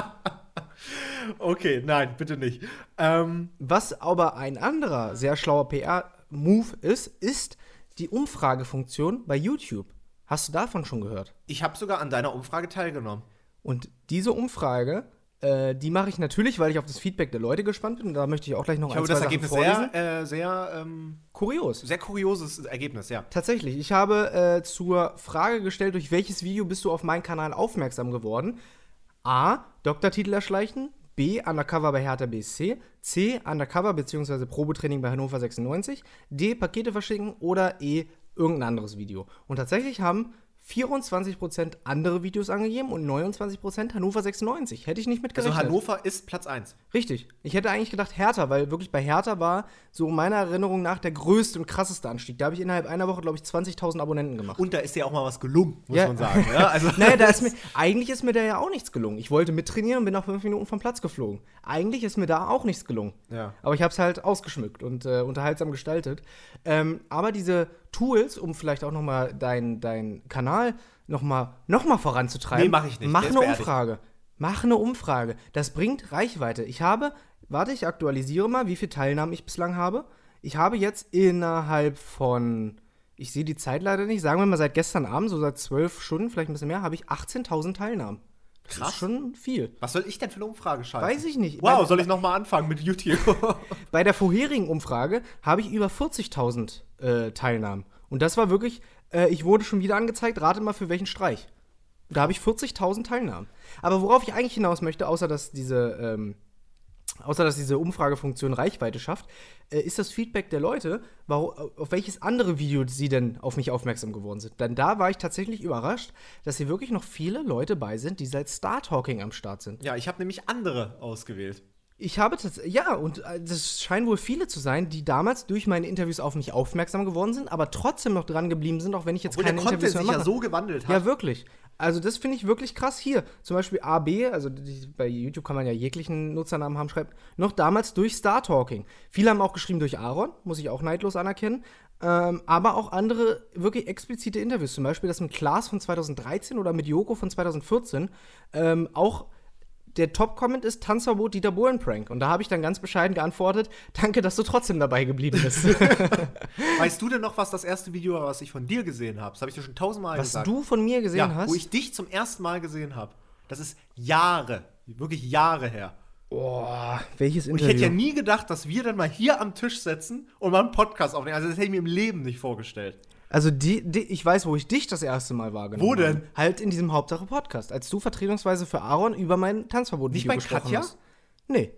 okay, nein, bitte nicht. Ähm, Was aber ein anderer sehr schlauer PR-Move ist, ist die Umfragefunktion bei YouTube. Hast du davon schon gehört? ich habe sogar an deiner Umfrage teilgenommen. Und diese Umfrage, äh, die mache ich natürlich, weil ich auf das Feedback der Leute gespannt bin. Und da möchte ich auch gleich noch Ich ein, habe zwei das Sachen Ergebnis vorlesen. sehr, äh, sehr, ähm, Kurios. sehr kurioses Ergebnis, ja. Tatsächlich. Ich habe äh, zur Frage gestellt, durch welches Video bist du auf meinen Kanal aufmerksam geworden? A. Doktortitel erschleichen. B. Undercover bei Hertha BSC. C. Undercover bzw. Probetraining bei Hannover 96. D. Pakete verschicken. Oder E. Irgendein anderes Video. Und tatsächlich haben 24% andere Videos angegeben und 29% Hannover 96. Hätte ich nicht Also mitgerechnet. Hannover ist Platz 1. Richtig. Ich hätte eigentlich gedacht Hertha, weil wirklich bei Hertha war so meiner Erinnerung nach der größte und krasseste Anstieg. Da habe ich innerhalb einer Woche, glaube ich, 20.000 Abonnenten gemacht. Und da ist ja auch mal was gelungen, muss Ja. man sagen. Ja, also, naja, da ist mir, eigentlich ist mir da ja auch nichts gelungen. Ich wollte mittrainieren und bin nach fünf Minuten vom Platz geflogen. Eigentlich ist mir da auch nichts gelungen. Ja. Aber ich habe es halt ausgeschmückt und äh, unterhaltsam gestaltet. Ähm, aber diese Tools, um vielleicht auch noch mal deinen dein Kanal noch mal, noch mal voranzutreiben. Nee, mach ich nicht. Mach eine. Umfrage. Mach eine Umfrage. Das bringt Reichweite. Ich habe, warte, ich aktualisiere mal, wie viele Teilnahmen ich bislang habe. Ich habe jetzt innerhalb von, ich sehe die Zeit leider nicht, sagen wir mal seit gestern Abend, so seit zwölf Stunden, vielleicht ein bisschen mehr, habe ich 18.000 Teilnahmen. Das Krass. ist schon viel. was soll ich denn für eine Umfrage schalten? Weiß ich nicht. Wow, Bei- soll ich noch mal anfangen mit YouTube? Bei der vorherigen Umfrage habe ich über 40.000 äh, Teilnahmen. Und das war wirklich, äh, ich wurde schon wieder angezeigt, rate mal für welchen Streich. Da habe ich 40.000 Teilnahmen. Aber worauf ich eigentlich hinaus möchte, außer dass diese, ähm, außer dass diese Umfragefunktion Reichweite schafft, äh, ist das Feedback der Leute, auf welches andere Video sie denn auf mich aufmerksam geworden sind. Denn da war ich tatsächlich überrascht, dass hier wirklich noch viele Leute bei sind, die seit Star Talking am Start sind. ja, ich habe nämlich andere ausgewählt. Ich habe tatsächlich, ja, und äh, das scheinen wohl viele zu sein, die damals durch meine Interviews auf mich aufmerksam geworden sind, aber trotzdem noch dran geblieben sind, auch wenn ich jetzt Obwohl der keine Content Interviews sich mehr ja mache. so gewandelt hat. ja, wirklich. Also das finde ich wirklich krass hier. Zum Beispiel AB, also die, bei YouTube kann man ja jeglichen Nutzernamen haben, schreibt, noch damals durch Star Talking. Viele haben auch geschrieben durch Aaron, muss ich auch neidlos anerkennen. Ähm, aber auch andere wirklich explizite Interviews, zum Beispiel das mit Klaas von 2013 oder mit Joko von 2014. Ähm, auch der Top-Comment ist Tanzverbot Dieter Bohlen-Prank. Und da habe ich dann ganz bescheiden geantwortet, danke, dass du trotzdem dabei geblieben bist. Weißt du denn noch, was das erste Video war, was ich von dir gesehen habe? Das habe ich dir schon tausendmal Was gesagt. du von mir gesehen ja, hast. wo ich dich zum ersten Mal gesehen habe. Das ist Jahre, wirklich Jahre her. Boah, welches Ich Interview? hätte ja nie gedacht, dass wir dann mal hier am Tisch sitzen und mal einen Podcast aufnehmen. Also das hätte ich mir im Leben nicht vorgestellt. Also die, die, ich weiß, wo ich dich das erste Mal wahrgenommen Wo denn? habe. Halt in diesem Hauptsache-Podcast, als du vertretungsweise für Aaron über mein Tanzverbot Nicht bei Katja? hast. Nee,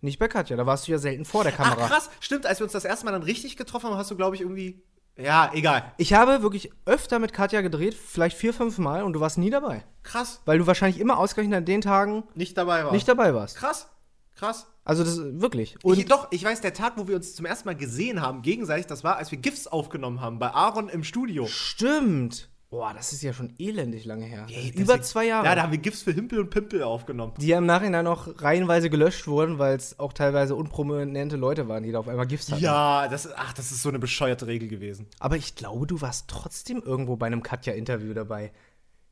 nicht bei Katja. Da warst du ja selten vor der Ach Kamera. krass, stimmt, als wir uns das erste Mal dann richtig getroffen haben, hast du, glaube ich, irgendwie. Ja, egal. Ich habe wirklich öfter mit Katja gedreht, vielleicht vier, fünf Mal, und du warst nie dabei. Krass, Weil du wahrscheinlich immer ausgerechnet an den Tagen nicht dabei war. nicht dabei warst. Krass, krass. Also das wirklich. Und ich, doch, ich weiß, der Tag, wo wir uns zum ersten Mal gesehen haben, gegenseitig, das war, als wir GIFs aufgenommen haben, bei Aaron im Studio. stimmt. Boah, das ist ja schon elendig lange her. Ey, Über deswegen- zwei Jahre. Ja, da haben wir GIFs für Himpel und Pimpel aufgenommen. die ja im Nachhinein auch reihenweise gelöscht wurden, weil es auch teilweise unprominente Leute waren, die da auf einmal Gifts hatten. Ja, das, ach, das ist so eine bescheuerte Regel gewesen. Aber ich glaube, du warst trotzdem irgendwo bei einem Katja-Interview dabei.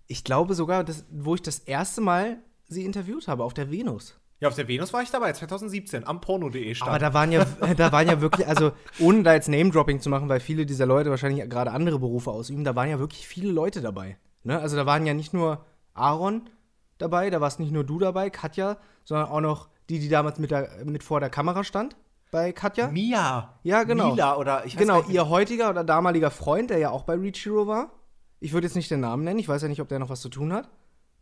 Ich glaube sogar, dass, wo ich das erste Mal sie interviewt habe, auf der Venus. Ja, auf der Venus war ich dabei, 2017, am porno.de stand. Aber da waren ja, da waren ja wirklich, also ohne da jetzt Name-Dropping zu machen, weil viele dieser Leute wahrscheinlich gerade andere Berufe ausüben, da waren ja wirklich viele Leute dabei. Ne? Also da waren ja nicht nur Aaron dabei, da warst nicht nur du dabei, Katja, sondern auch noch die, die damals mit, der, mit vor der Kamera stand bei Katja. Mia. Ja, genau. Mila oder ich weiß Genau, ihr heutiger oder damaliger Freund, der ja auch bei Reach Hero war. Ich würde jetzt nicht den Namen nennen, ich weiß ja nicht, ob der noch was zu tun hat.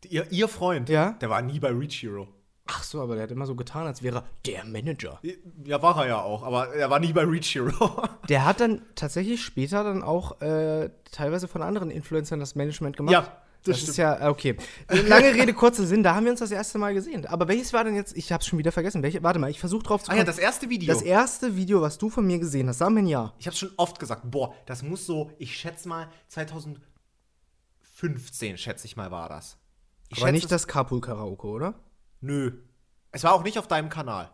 Ihr, ihr Freund. Ja. Der war nie bei Reach Hero. Ach so, aber der hat immer so getan, als wäre er der Manager. Ja, war er ja auch, aber er war nie bei Reach Hero. Der hat dann tatsächlich später dann auch äh, teilweise von anderen Influencern das Management gemacht. Ja, das das, stimmt. ist ja, äh, okay. Lange Rede, kurzer Sinn, da haben wir uns das erste Mal gesehen. Aber welches war denn jetzt, ich hab's schon wieder vergessen, welche, warte mal, ich versuche drauf zu ah kommen. ja, das erste Video. das erste Video, was du von mir gesehen hast, sag mir ein Jahr. ich hab's schon oft gesagt, boah, das muss so, ich schätze mal, 2015, schätze ich mal, war das. Ich Aber nicht das Carpool-Karaoke, oder? Nö. Es war auch nicht auf deinem Kanal.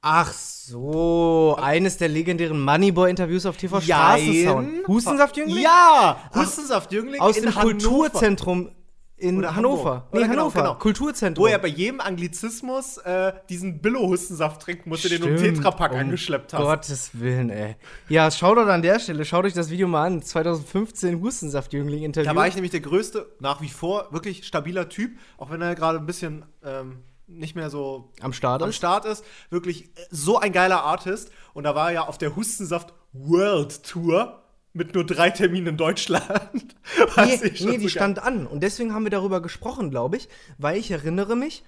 Ach so, eines der legendären Moneyboy-Interviews auf TV. Straßensound. Hustensaftjüngling? Ja! Hustensaftjüngling Aus dem Hannover. Kulturzentrum in Oder Hannover. Hamburg. Nee, Oder genau, Hannover. genau. Kulturzentrum. Wo er bei jedem Anglizismus äh, diesen Billo-Hustensaft trinken musste, den du im. Tetrapack Um angeschleppt hast. Gottes Willen, ey. Ja, schaut doch an der Stelle, schaut euch das Video mal an. 2015 Hustensaftjüngling-Interview. Da war ich nämlich der größte, nach wie vor, wirklich stabiler Typ, auch wenn er gerade ein bisschen ähm, nicht mehr so am Start. am ist. Start ist. Wirklich äh, so ein geiler Artist. Und da war er ja auf der Hustensaft World Tour mit nur drei Terminen in Deutschland. Nee, nee, die so stand an. Und deswegen haben wir darüber gesprochen, glaube ich, weil ich erinnere mich,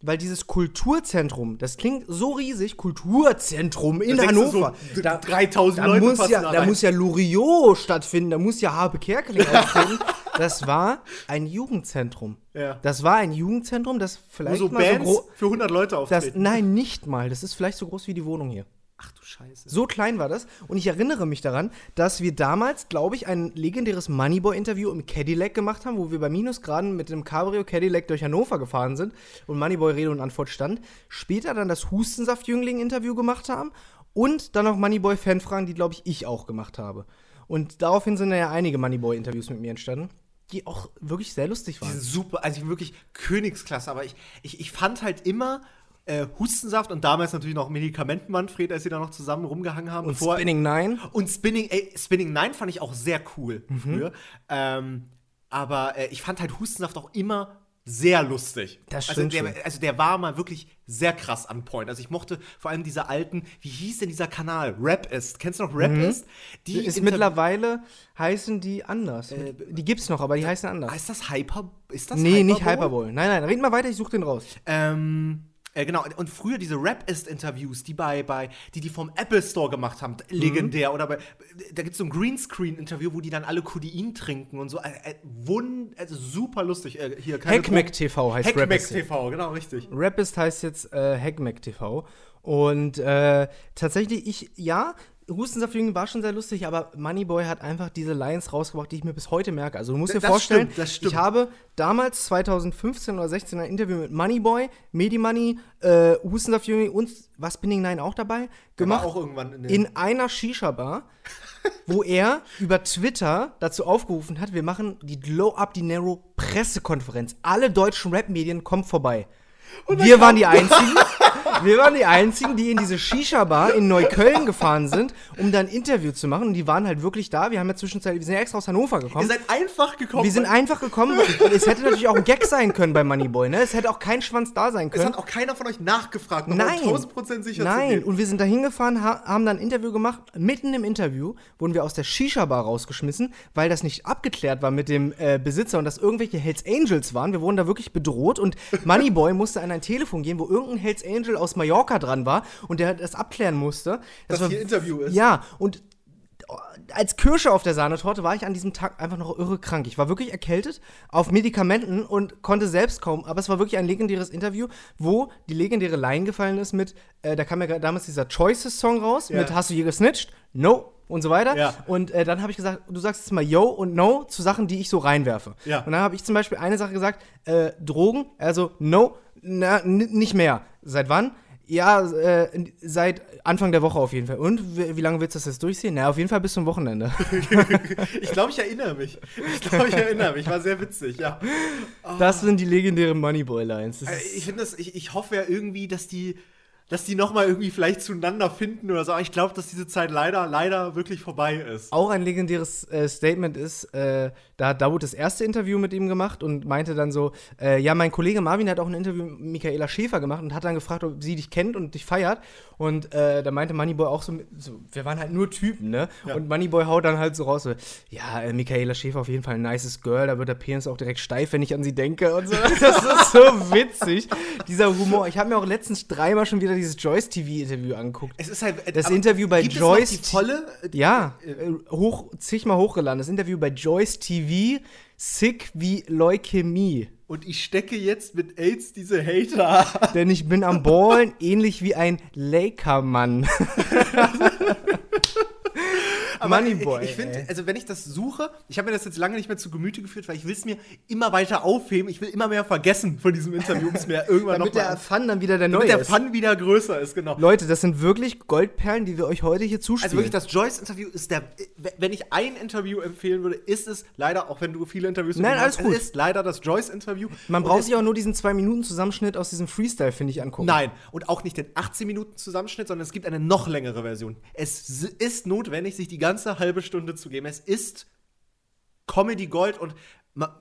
weil dieses Kulturzentrum, das klingt so riesig, Kulturzentrum in Da Hannover. so, d- 3000 da Leute muss ja, da da muss ja Loriot stattfinden, da muss ja Habe Kerkeling auftreten. Das war ein Jugendzentrum. Ja. Das war ein Jugendzentrum, das vielleicht so mal so Bands groß. für 100 Leute Das, auftreten. nein, nicht mal. Das ist vielleicht so groß wie die Wohnung hier. Ach du Scheiße. So klein war das. Und ich erinnere mich daran, dass wir damals, glaube ich, ein legendäres Moneyboy-Interview im Cadillac gemacht haben, wo wir bei Minusgraden mit dem Cabrio Cadillac durch Hannover gefahren sind und Moneyboy Rede und Antwort stand. Später dann das Hustensaft-Jüngling-Interview gemacht haben und dann noch Moneyboy-Fanfragen, die, glaube ich, ich auch gemacht habe. Und daraufhin sind ja einige Moneyboy-Interviews mit mir entstanden, die auch wirklich sehr lustig Die waren. sind super, also wirklich Königsklasse. Aber ich, ich, ich fand halt immer äh, Hustensaft und damals natürlich noch Medikamentenmanfred, als sie da noch zusammen rumgehangen haben. Und bevor- Spinning Nine. Und Spinning, ey, Spinning 9 fand ich auch sehr cool Mhm. früher. Ähm, aber äh, ich fand halt Hustensaft auch immer sehr lustig. Das also stimmt der, schon. also der war mal wirklich sehr krass an Point. Also ich mochte vor allem diese alten, wie hieß denn dieser Kanal? Rap ist. Kennst du noch Rap ist? Die Mhm. Ist mittlerweile heißen die anders. die gibt's noch, aber die heißen anders. Heißt das Hyper? Ist das nee, nicht Hyperbowl? Hyperbowl. Nein, nein, red mal weiter, ich such den raus. Ähm, äh, genau, und früher diese Rap-Ist-Interviews, die bei, bei, die die vom Apple Store gemacht haben, legendär. Oder bei, da gibt es so ein Greenscreen-Interview, wo die dann alle Codein trinken und so. Äh, äh, wund, also super lustig. Äh, hier, Hackmack TV heißt Hackmack Rapist. TV, genau, richtig. Rapist heißt jetzt äh, Hackmack TV. Und äh, tatsächlich, ich, ja, Hustensaftjüngling war schon sehr lustig, aber Moneyboy hat einfach diese Lines rausgebracht, die ich mir bis heute merke. Also du musst dir Das vorstellen, stimmt, das stimmt. ich habe damals 2015 oder 16 ein Interview mit Moneyboy, Medimoney, äh, Hustensaftjüngling und was Spinning Nine auch dabei gemacht. auch irgendwann in in einer Shisha-Bar, wo er über Twitter dazu aufgerufen hat, wir machen die Glow Up Dinero Pressekonferenz. Alle deutschen Rap-Medien kommen vorbei. Wir waren die Einzigen, wir waren die Einzigen, die in diese Shisha-Bar in Neukölln gefahren sind, um da ein Interview zu machen. Und die waren halt wirklich da. Wir haben ja zwischenzeitlich, wir sind ja extra aus Hannover gekommen. Ihr seid einfach gekommen. Wir sind einfach gekommen. Es hätte natürlich auch ein Gag sein können bei Moneyboy, ne? Es hätte auch kein Schwanz da sein es können. hat auch keiner von euch nachgefragt, um Nein. 1000% sicher zu Nein, und wir sind da hingefahren, ha haben dann ein Interview gemacht. Mitten im Interview wurden wir aus der Shisha-Bar rausgeschmissen, weil das nicht abgeklärt war mit dem äh, Besitzer und dass irgendwelche Hells Angels waren. Wir wurden da wirklich bedroht und Moneyboy musste an ein Telefon gehen, wo irgendein Hells Angel aus Mallorca dran war und der das abklären musste. Dass war- hier Interview ist. Ja, und als Kirsche auf der Sahnetorte war ich an diesem Tag einfach noch irre krank. Ich war wirklich erkältet auf Medikamenten und konnte selbst kaum. Aber es war wirklich ein legendäres Interview, wo die legendäre Line gefallen ist mit, äh, da kam ja damals dieser Choices-Song raus, Ja. mit Hast du je gesnitcht? No. Und so weiter. Ja. Und äh, dann habe ich gesagt, du sagst jetzt mal Yo und No zu Sachen, die ich so reinwerfe. Ja. Und dann habe ich zum Beispiel eine Sache gesagt, äh, Drogen, also No, na, nicht mehr. Seit wann? Ja, äh, seit Anfang der Woche auf jeden Fall. Und wie, wie lange willst du das jetzt durchziehen? Na, auf jeden Fall bis zum Wochenende. Ich glaube, ich erinnere mich. Ich glaube, ich erinnere mich. War sehr witzig, ja. Das sind die legendären Moneyboy-Lines. Äh, Ich finde das, ich, ich hoffe ja irgendwie, dass die, dass die nochmal irgendwie vielleicht zueinander finden oder so. Aber ich glaube, dass diese Zeit leider, leider wirklich vorbei ist. Auch ein legendäres äh, Statement ist, äh, da hat Dawood das erste Interview mit ihm gemacht und meinte dann so, äh, ja, mein Kollege Marvin hat auch ein Interview mit Michaela Schäfer gemacht und hat dann gefragt, ob sie dich kennt und dich feiert. Und äh, da meinte Moneyboy auch so, so, wir waren halt nur Typen, ne? Ja. Und Moneyboy haut dann halt so raus, so, ja, äh, Michaela Schäfer auf jeden Fall ein nices Girl, da wird der Penis auch direkt steif, wenn ich an sie denke und so. Das ist so witzig, dieser Humor. Ich habe mir auch letztens dreimal schon wieder dieses Joyce-TV-Interview angeguckt. Es ist halt. Das aber Interview bei gibt Joyce Es noch die volle. Ja, äh, hoch, zigmal hochgeladen. Das Interview bei Joyce TV, sick wie Leukämie. Und ich stecke jetzt mit AIDS diese Hater. Denn ich bin am Ballen, ähnlich wie ein Laker-Mann. Moneyboy, Ich, ich finde, also wenn ich das suche, ich habe mir das jetzt lange nicht mehr zu Gemüte geführt, weil ich will es mir immer weiter aufheben. Ich will immer mehr vergessen von diesem Interview, um es mir irgendwann Damit noch der mal, Fun dann wieder der neue damit der ist. Fun wieder größer ist, genau. Leute, das sind wirklich Goldperlen, die wir euch heute hier zuspielen. Also wirklich, das Joyce-Interview ist der. Wenn ich ein Interview empfehlen würde, ist es leider, auch wenn du viele Interviews Nein, alles hast, gut. es ist leider das Joyce-Interview. Man braucht sich auch nur diesen 2-Minuten-Zusammenschnitt aus diesem Freestyle, finde ich, angucken. Nein, und auch nicht den 18 Minuten Zusammenschnitt, sondern es gibt eine noch längere Version. Es ist notwendig, sich die ganze halbe Stunde zu geben. Es ist Comedy Gold und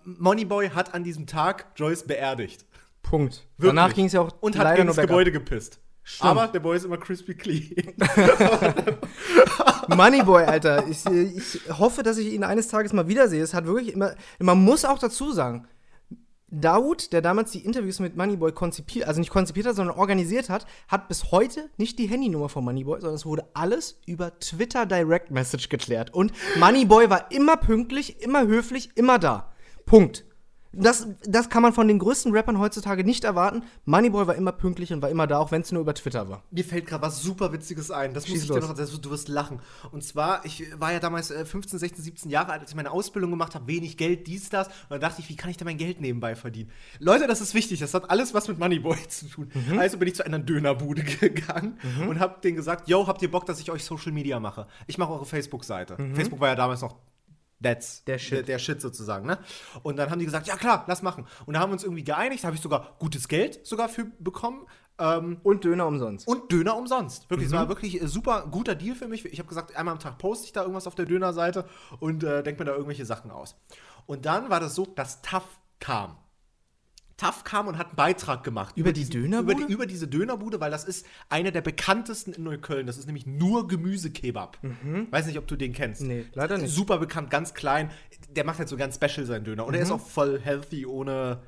Moneyboy hat an diesem Tag Joyce beerdigt. Punkt. Wirklich. Danach ging es ja auch Und hat leider ins. Gebäude gepisst. Stimmt. Aber der Boy ist immer crispy clean. Moneyboy, Alter. Ich, ich hoffe, dass ich ihn eines Tages mal wiedersehe. Es hat wirklich immer. Man muss auch dazu sagen, Daoud, der damals die Interviews mit Moneyboy konzipiert, also nicht konzipiert hat, sondern organisiert hat, hat bis heute nicht die Handynummer von Moneyboy, sondern es wurde alles über Twitter Direct Message geklärt. Und Moneyboy war immer pünktlich, immer höflich, immer da. Punkt. Das, das kann man von den größten Rappern heutzutage nicht erwarten. Moneyboy war immer pünktlich und war immer da, auch wenn es nur über Twitter war. Mir fällt gerade was super Witziges ein. Das muss Schieß ich dir los. noch das, Du wirst lachen. Und zwar, ich war ja damals äh, 15, 16, 17 Jahre alt, als ich meine Ausbildung gemacht habe, wenig Geld, dies, das. Und dann dachte ich, wie kann ich da mein Geld nebenbei verdienen? Leute, das ist wichtig. Das hat alles was mit Moneyboy zu tun. Mhm. Also bin ich zu einer Dönerbude gegangen und habe denen gesagt, yo, habt ihr Bock, dass ich euch Social Media mache? Ich mache eure Facebook-Seite. Facebook war ja damals noch That's Mhm. Der Shit. Der, der Shit sozusagen, ne? Und dann haben die gesagt, ja klar, lass machen. Und da haben wir uns irgendwie geeinigt, da habe ich sogar gutes Geld sogar für bekommen. Ähm, Und Döner umsonst. und Döner umsonst. Wirklich, es Mhm. war wirklich äh, super guter Deal für mich. Ich habe gesagt, einmal am Tag poste ich da irgendwas auf der Dönerseite und äh, denke mir da irgendwelche Sachen aus. Und dann war das so, dass TAF kam. TAF kam und hat einen Beitrag gemacht. Über die Dönerbude? Über, die, über diese Dönerbude, weil das ist eine der bekanntesten in Neukölln. Das ist nämlich nur Gemüsekebab. Weiß nicht, ob du den kennst. Mhm. Nee, leider nicht. Super bekannt, ganz klein. Der macht halt so ganz special seinen Döner. Und er Mhm. ist auch voll healthy, ohne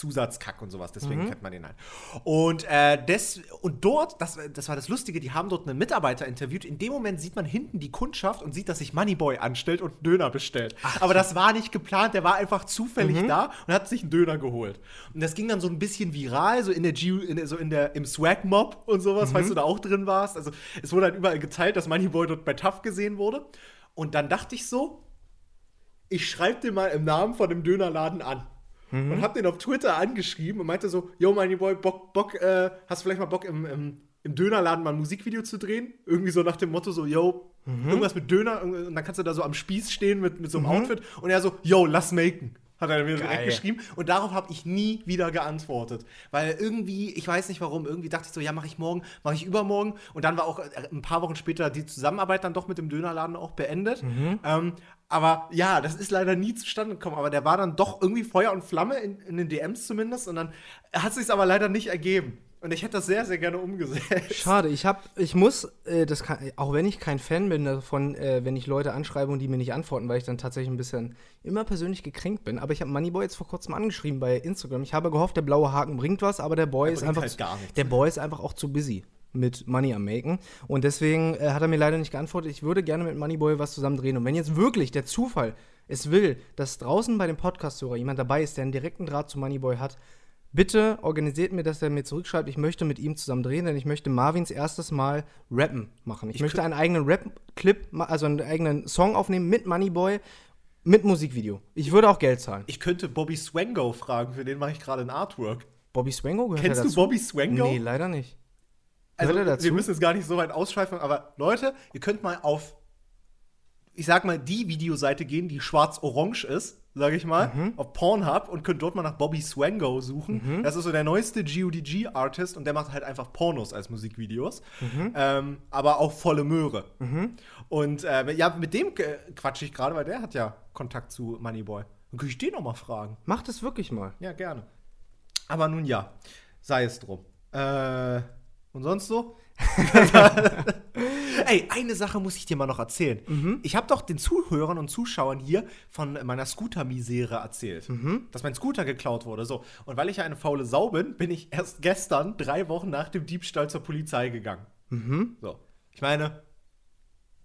Zusatzkack und sowas. Mhm. Deswegen kennt man den halt. Und, äh, des, und dort, das, das war das Lustige, die haben dort einen Mitarbeiter interviewt. In dem Moment sieht man hinten die Kundschaft und sieht, dass sich Moneyboy anstellt und einen Döner bestellt. Aber das war nicht geplant, der war einfach zufällig Mhm. da und hat sich einen Döner geholt. Und das ging dann so ein bisschen viral, so in der, G in so in der im Swag-Mob und sowas, Mhm. falls du da auch drin warst. Also es wurde halt überall geteilt, dass Moneyboy dort bei TAF gesehen wurde. Und dann dachte ich so, ich schreibe den mal im Namen von dem Dönerladen an. Und hab den auf Twitter angeschrieben und meinte so, yo, Money Boy, Bock, Bock, äh, hast du vielleicht mal Bock im, im, im Dönerladen mal ein Musikvideo zu drehen? Irgendwie so nach dem Motto so, yo, irgendwas mit Döner und dann kannst du da so am Spieß stehen mit, mit so einem Outfit und er so, yo, lass maken. Hat er mir Geil. direkt geschrieben. Und darauf habe ich nie wieder geantwortet. Weil irgendwie, ich weiß nicht warum, irgendwie dachte ich so, ja, mache ich morgen, mache ich übermorgen. Und dann war auch äh, ein paar Wochen später die Zusammenarbeit dann doch mit dem Dönerladen auch beendet. Ähm, aber ja, das ist leider nie zustande gekommen. Aber der war dann doch irgendwie Feuer und Flamme, in, in den DMs zumindest. Und dann hat sich aber leider nicht ergeben. Und ich hätte das sehr, sehr gerne umgesetzt. Schade, ich hab, ich muss, äh, das kann, auch wenn ich kein Fan bin davon, äh, wenn ich Leute anschreibe und die mir nicht antworten, weil ich dann tatsächlich ein bisschen immer persönlich gekränkt bin. Aber ich habe Moneyboy jetzt vor kurzem angeschrieben bei Instagram. Ich habe gehofft, der blaue Haken bringt was, aber der Boy ist einfach, halt gar nichts. der Boy ist einfach auch zu busy mit Money am Maken. Und deswegen äh, hat er mir leider nicht geantwortet. Ich würde gerne mit Moneyboy was zusammen drehen. Und wenn jetzt wirklich der Zufall es will, dass draußen bei dem Podcast-Hörer jemand dabei ist, der einen direkten Draht zu Moneyboy hat, bitte organisiert mir, dass er mir zurückschreibt, ich möchte mit ihm zusammen drehen, denn ich möchte Marvins erstes Mal rappen machen. Ich, Ich möchte einen eigenen Rap-Clip, also einen eigenen Song aufnehmen mit Moneyboy, mit Musikvideo. Ich würde auch Geld zahlen. Ich könnte Bobby Swango fragen, für den mache ich gerade ein Artwork. Bobby Swango gehört Kennst du dazu? Bobby Swango? Nee, leider nicht. Also, wir müssen jetzt gar nicht so weit ausschweifen, aber Leute, ihr könnt mal auf, ich sag mal, die Videoseite gehen, die schwarz-orange ist, sage ich mal, Mhm. auf Pornhub und könnt dort mal nach Bobby Swango suchen. Das ist so der neueste GODG-Artist und der macht halt einfach Pornos als Musikvideos, Mhm. ähm, aber auch volle Möhre. Und äh, ja, mit dem quatsche ich gerade, weil der hat ja Kontakt zu Moneyboy. Dann könnte ich den noch mal fragen. Mach das wirklich mal. Ja, gerne. Aber nun ja, sei es drum. Äh, und sonst so? Ey, eine Sache muss ich dir mal noch erzählen. Ich habe doch den Zuhörern und Zuschauern hier von meiner Scooter-Misere erzählt, dass mein Scooter geklaut wurde. So. Und weil ich ja eine faule Sau bin, bin ich erst gestern, drei Wochen nach dem Diebstahl, zur Polizei gegangen. So. Ich meine,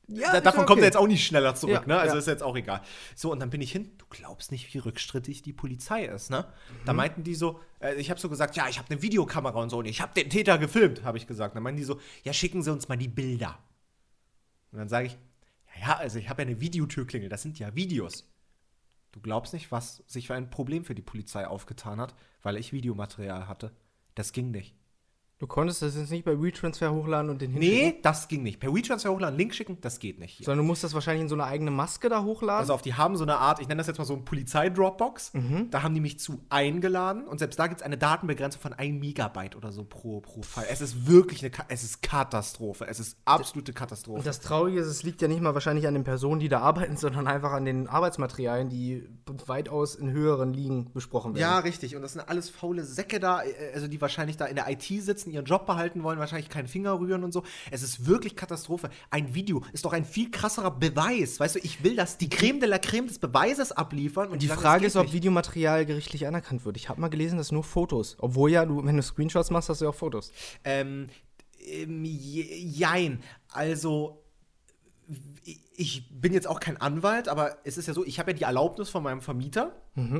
Ja, da, davon okay. kommt er jetzt auch nicht schneller zurück, Ja, ne? Also ja. ist jetzt auch egal. So, und dann bin ich hin. Du glaubst nicht, wie rückstrittig die Polizei ist, ne? Da meinten die so, äh, ich habe so gesagt, ja, ich habe eine Videokamera und so, und ich habe den Täter gefilmt, habe ich gesagt. Dann meinten die so, ja, schicken Sie uns mal die Bilder. Und dann sage ich, ja, ja, also ich habe ja eine Videotürklingel, das sind ja Videos. Du glaubst nicht, was sich für ein Problem für die Polizei aufgetan hat, weil ich Videomaterial hatte. Das ging nicht. Du konntest das jetzt nicht bei WeTransfer hochladen und den hinschicken? Nee, das ging nicht. Per WeTransfer hochladen, Link schicken, das geht nicht. Hier. Sondern du musst das wahrscheinlich in so eine eigene Maske da hochladen. Also auf die haben so eine Art, ich nenne das jetzt mal so ein Polizei-Dropbox. Mhm. Da haben die mich zu eingeladen und selbst da gibt es eine Datenbegrenzung von 1 Megabyte oder so pro, pro Fall. Es ist wirklich eine, es ist Katastrophe. Es ist absolute Katastrophe. Und das Traurige ist, es liegt ja nicht mal wahrscheinlich an den Personen, die da arbeiten, sondern einfach an den Arbeitsmaterialien, die weitaus in höheren Ligen besprochen werden. ja, richtig. Und das sind alles faule Säcke da, äh, also die wahrscheinlich da in der IT sitzen, ihren Job behalten wollen, wahrscheinlich keinen Finger rühren und so. Es ist wirklich Katastrophe. Ein Video ist doch ein viel krasserer Beweis. Weißt du, ich will, dass die Creme de la Creme des Beweises abliefern. Und Die sagen, Frage ist, ob. Videomaterial gerichtlich anerkannt wird. Ich habe mal gelesen, dass nur Fotos. Obwohl ja, du, wenn du Screenshots machst, hast du ja auch Fotos. Ähm, ähm, je- jein. Also, ich bin jetzt auch kein Anwalt, aber es ist ja so, ich habe ja die Erlaubnis von meinem Vermieter,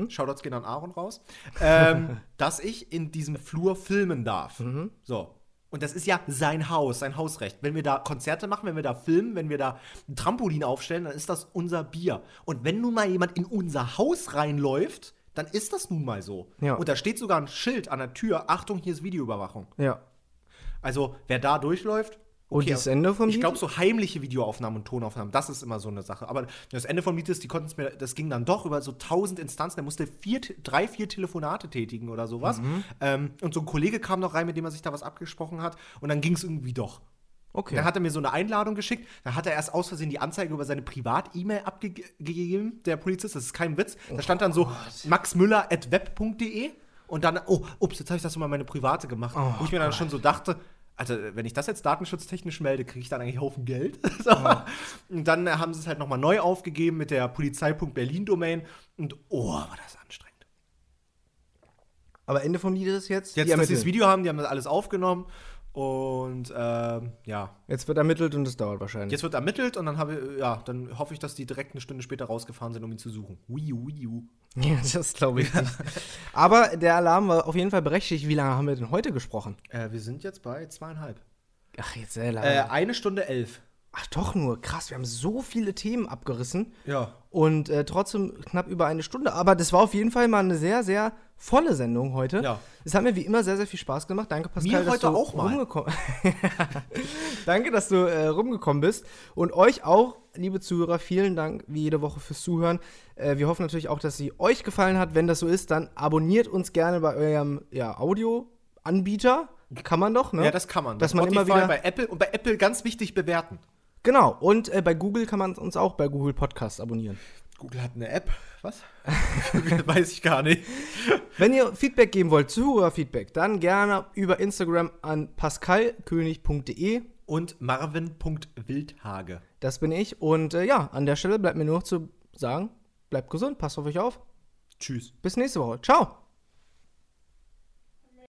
Shoutouts gehen an Aaron raus, ähm, dass ich in diesem Flur filmen darf. So. Und das ist ja sein Haus, sein Hausrecht. Wenn wir da Konzerte machen, wenn wir da filmen, wenn wir da ein Trampolin aufstellen, dann ist das unser Bier. Und wenn nun mal jemand in unser Haus reinläuft, dann ist das nun mal so. Ja. Und da steht sogar ein Schild an der Tür, Achtung, hier ist Videoüberwachung. Ja. Also, wer da durchläuft. Und das Ende vom Ich Lied? glaube, so heimliche Videoaufnahmen und Tonaufnahmen, das ist immer so eine Sache. Aber das Ende vom Lied ist, die konnten es mir, das ging dann doch über so tausend Instanzen. Er musste vier, drei, vier Telefonate tätigen oder sowas. Mhm. Ähm, und so ein Kollege kam noch rein, mit dem er sich da was abgesprochen hat. Und dann ging es irgendwie doch. Okay. Dann hat er mir so eine Einladung geschickt. Dann hat er erst aus Versehen die Anzeige über seine Privat-E-Mail abgegeben, der Polizist. Das ist kein Witz. Da stand dann so maxmüller.web.de und dann, oh, ups, jetzt habe ich das mal meine private gemacht. wo ich mir dann schon so dachte, also wenn ich das jetzt datenschutztechnisch melde, kriege ich dann eigentlich einen Haufen Geld. so. Und dann äh, haben sie es halt nochmal neu aufgegeben mit der Polizei.berlin-Domain. Und oh, war das anstrengend. Aber Ende vom Lied ist jetzt, Jetzt, die dass sie das Video haben, die haben das alles aufgenommen. Und ähm, ja, Jetzt wird ermittelt und es dauert wahrscheinlich. Jetzt wird ermittelt und dann habe ja, dann hoffe ich, dass die direkt eine Stunde später rausgefahren sind, um ihn zu suchen. Wii Wii U. Ja, das glaube ich nicht. Aber der Alarm war auf jeden Fall berechtigt. Wie lange haben wir denn heute gesprochen? Äh, wir sind jetzt bei zweieinhalb. Ach, jetzt sehr lange. Äh, eine Stunde elf. Ach, doch nur. Krass, wir haben so viele Themen abgerissen. Ja. Und äh, trotzdem knapp über eine Stunde. Aber das war auf jeden Fall mal eine sehr, sehr volle Sendung heute. Ja. Es hat mir wie immer sehr, sehr viel Spaß gemacht. Danke, Pascal, Mir dass heute du auch mal. rumgekommen Danke, dass du äh, rumgekommen bist. Und euch auch, liebe Zuhörer, vielen Dank wie jede Woche fürs Zuhören. Äh, wir hoffen natürlich auch, dass sie euch gefallen hat. Wenn das so ist, dann abonniert uns gerne bei eurem ja, Audio-Anbieter. Kann man doch, ne? Ja, das kann man. Dass man immer wieder- bei Apple und bei Apple ganz wichtig bewerten. Genau. Und äh, bei Google kann man uns auch bei Google Podcast abonnieren. Google hat eine App. Was? Weiß ich gar nicht. Wenn ihr Feedback geben wollt, Zuhörerfeedback, dann gerne über Instagram an pascalkönig.de. Und marvin.wildhage. Das bin ich. Und äh, ja, an der Stelle bleibt mir nur noch zu sagen, bleibt gesund, passt auf euch auf. Tschüss. Bis nächste Woche. Ciao.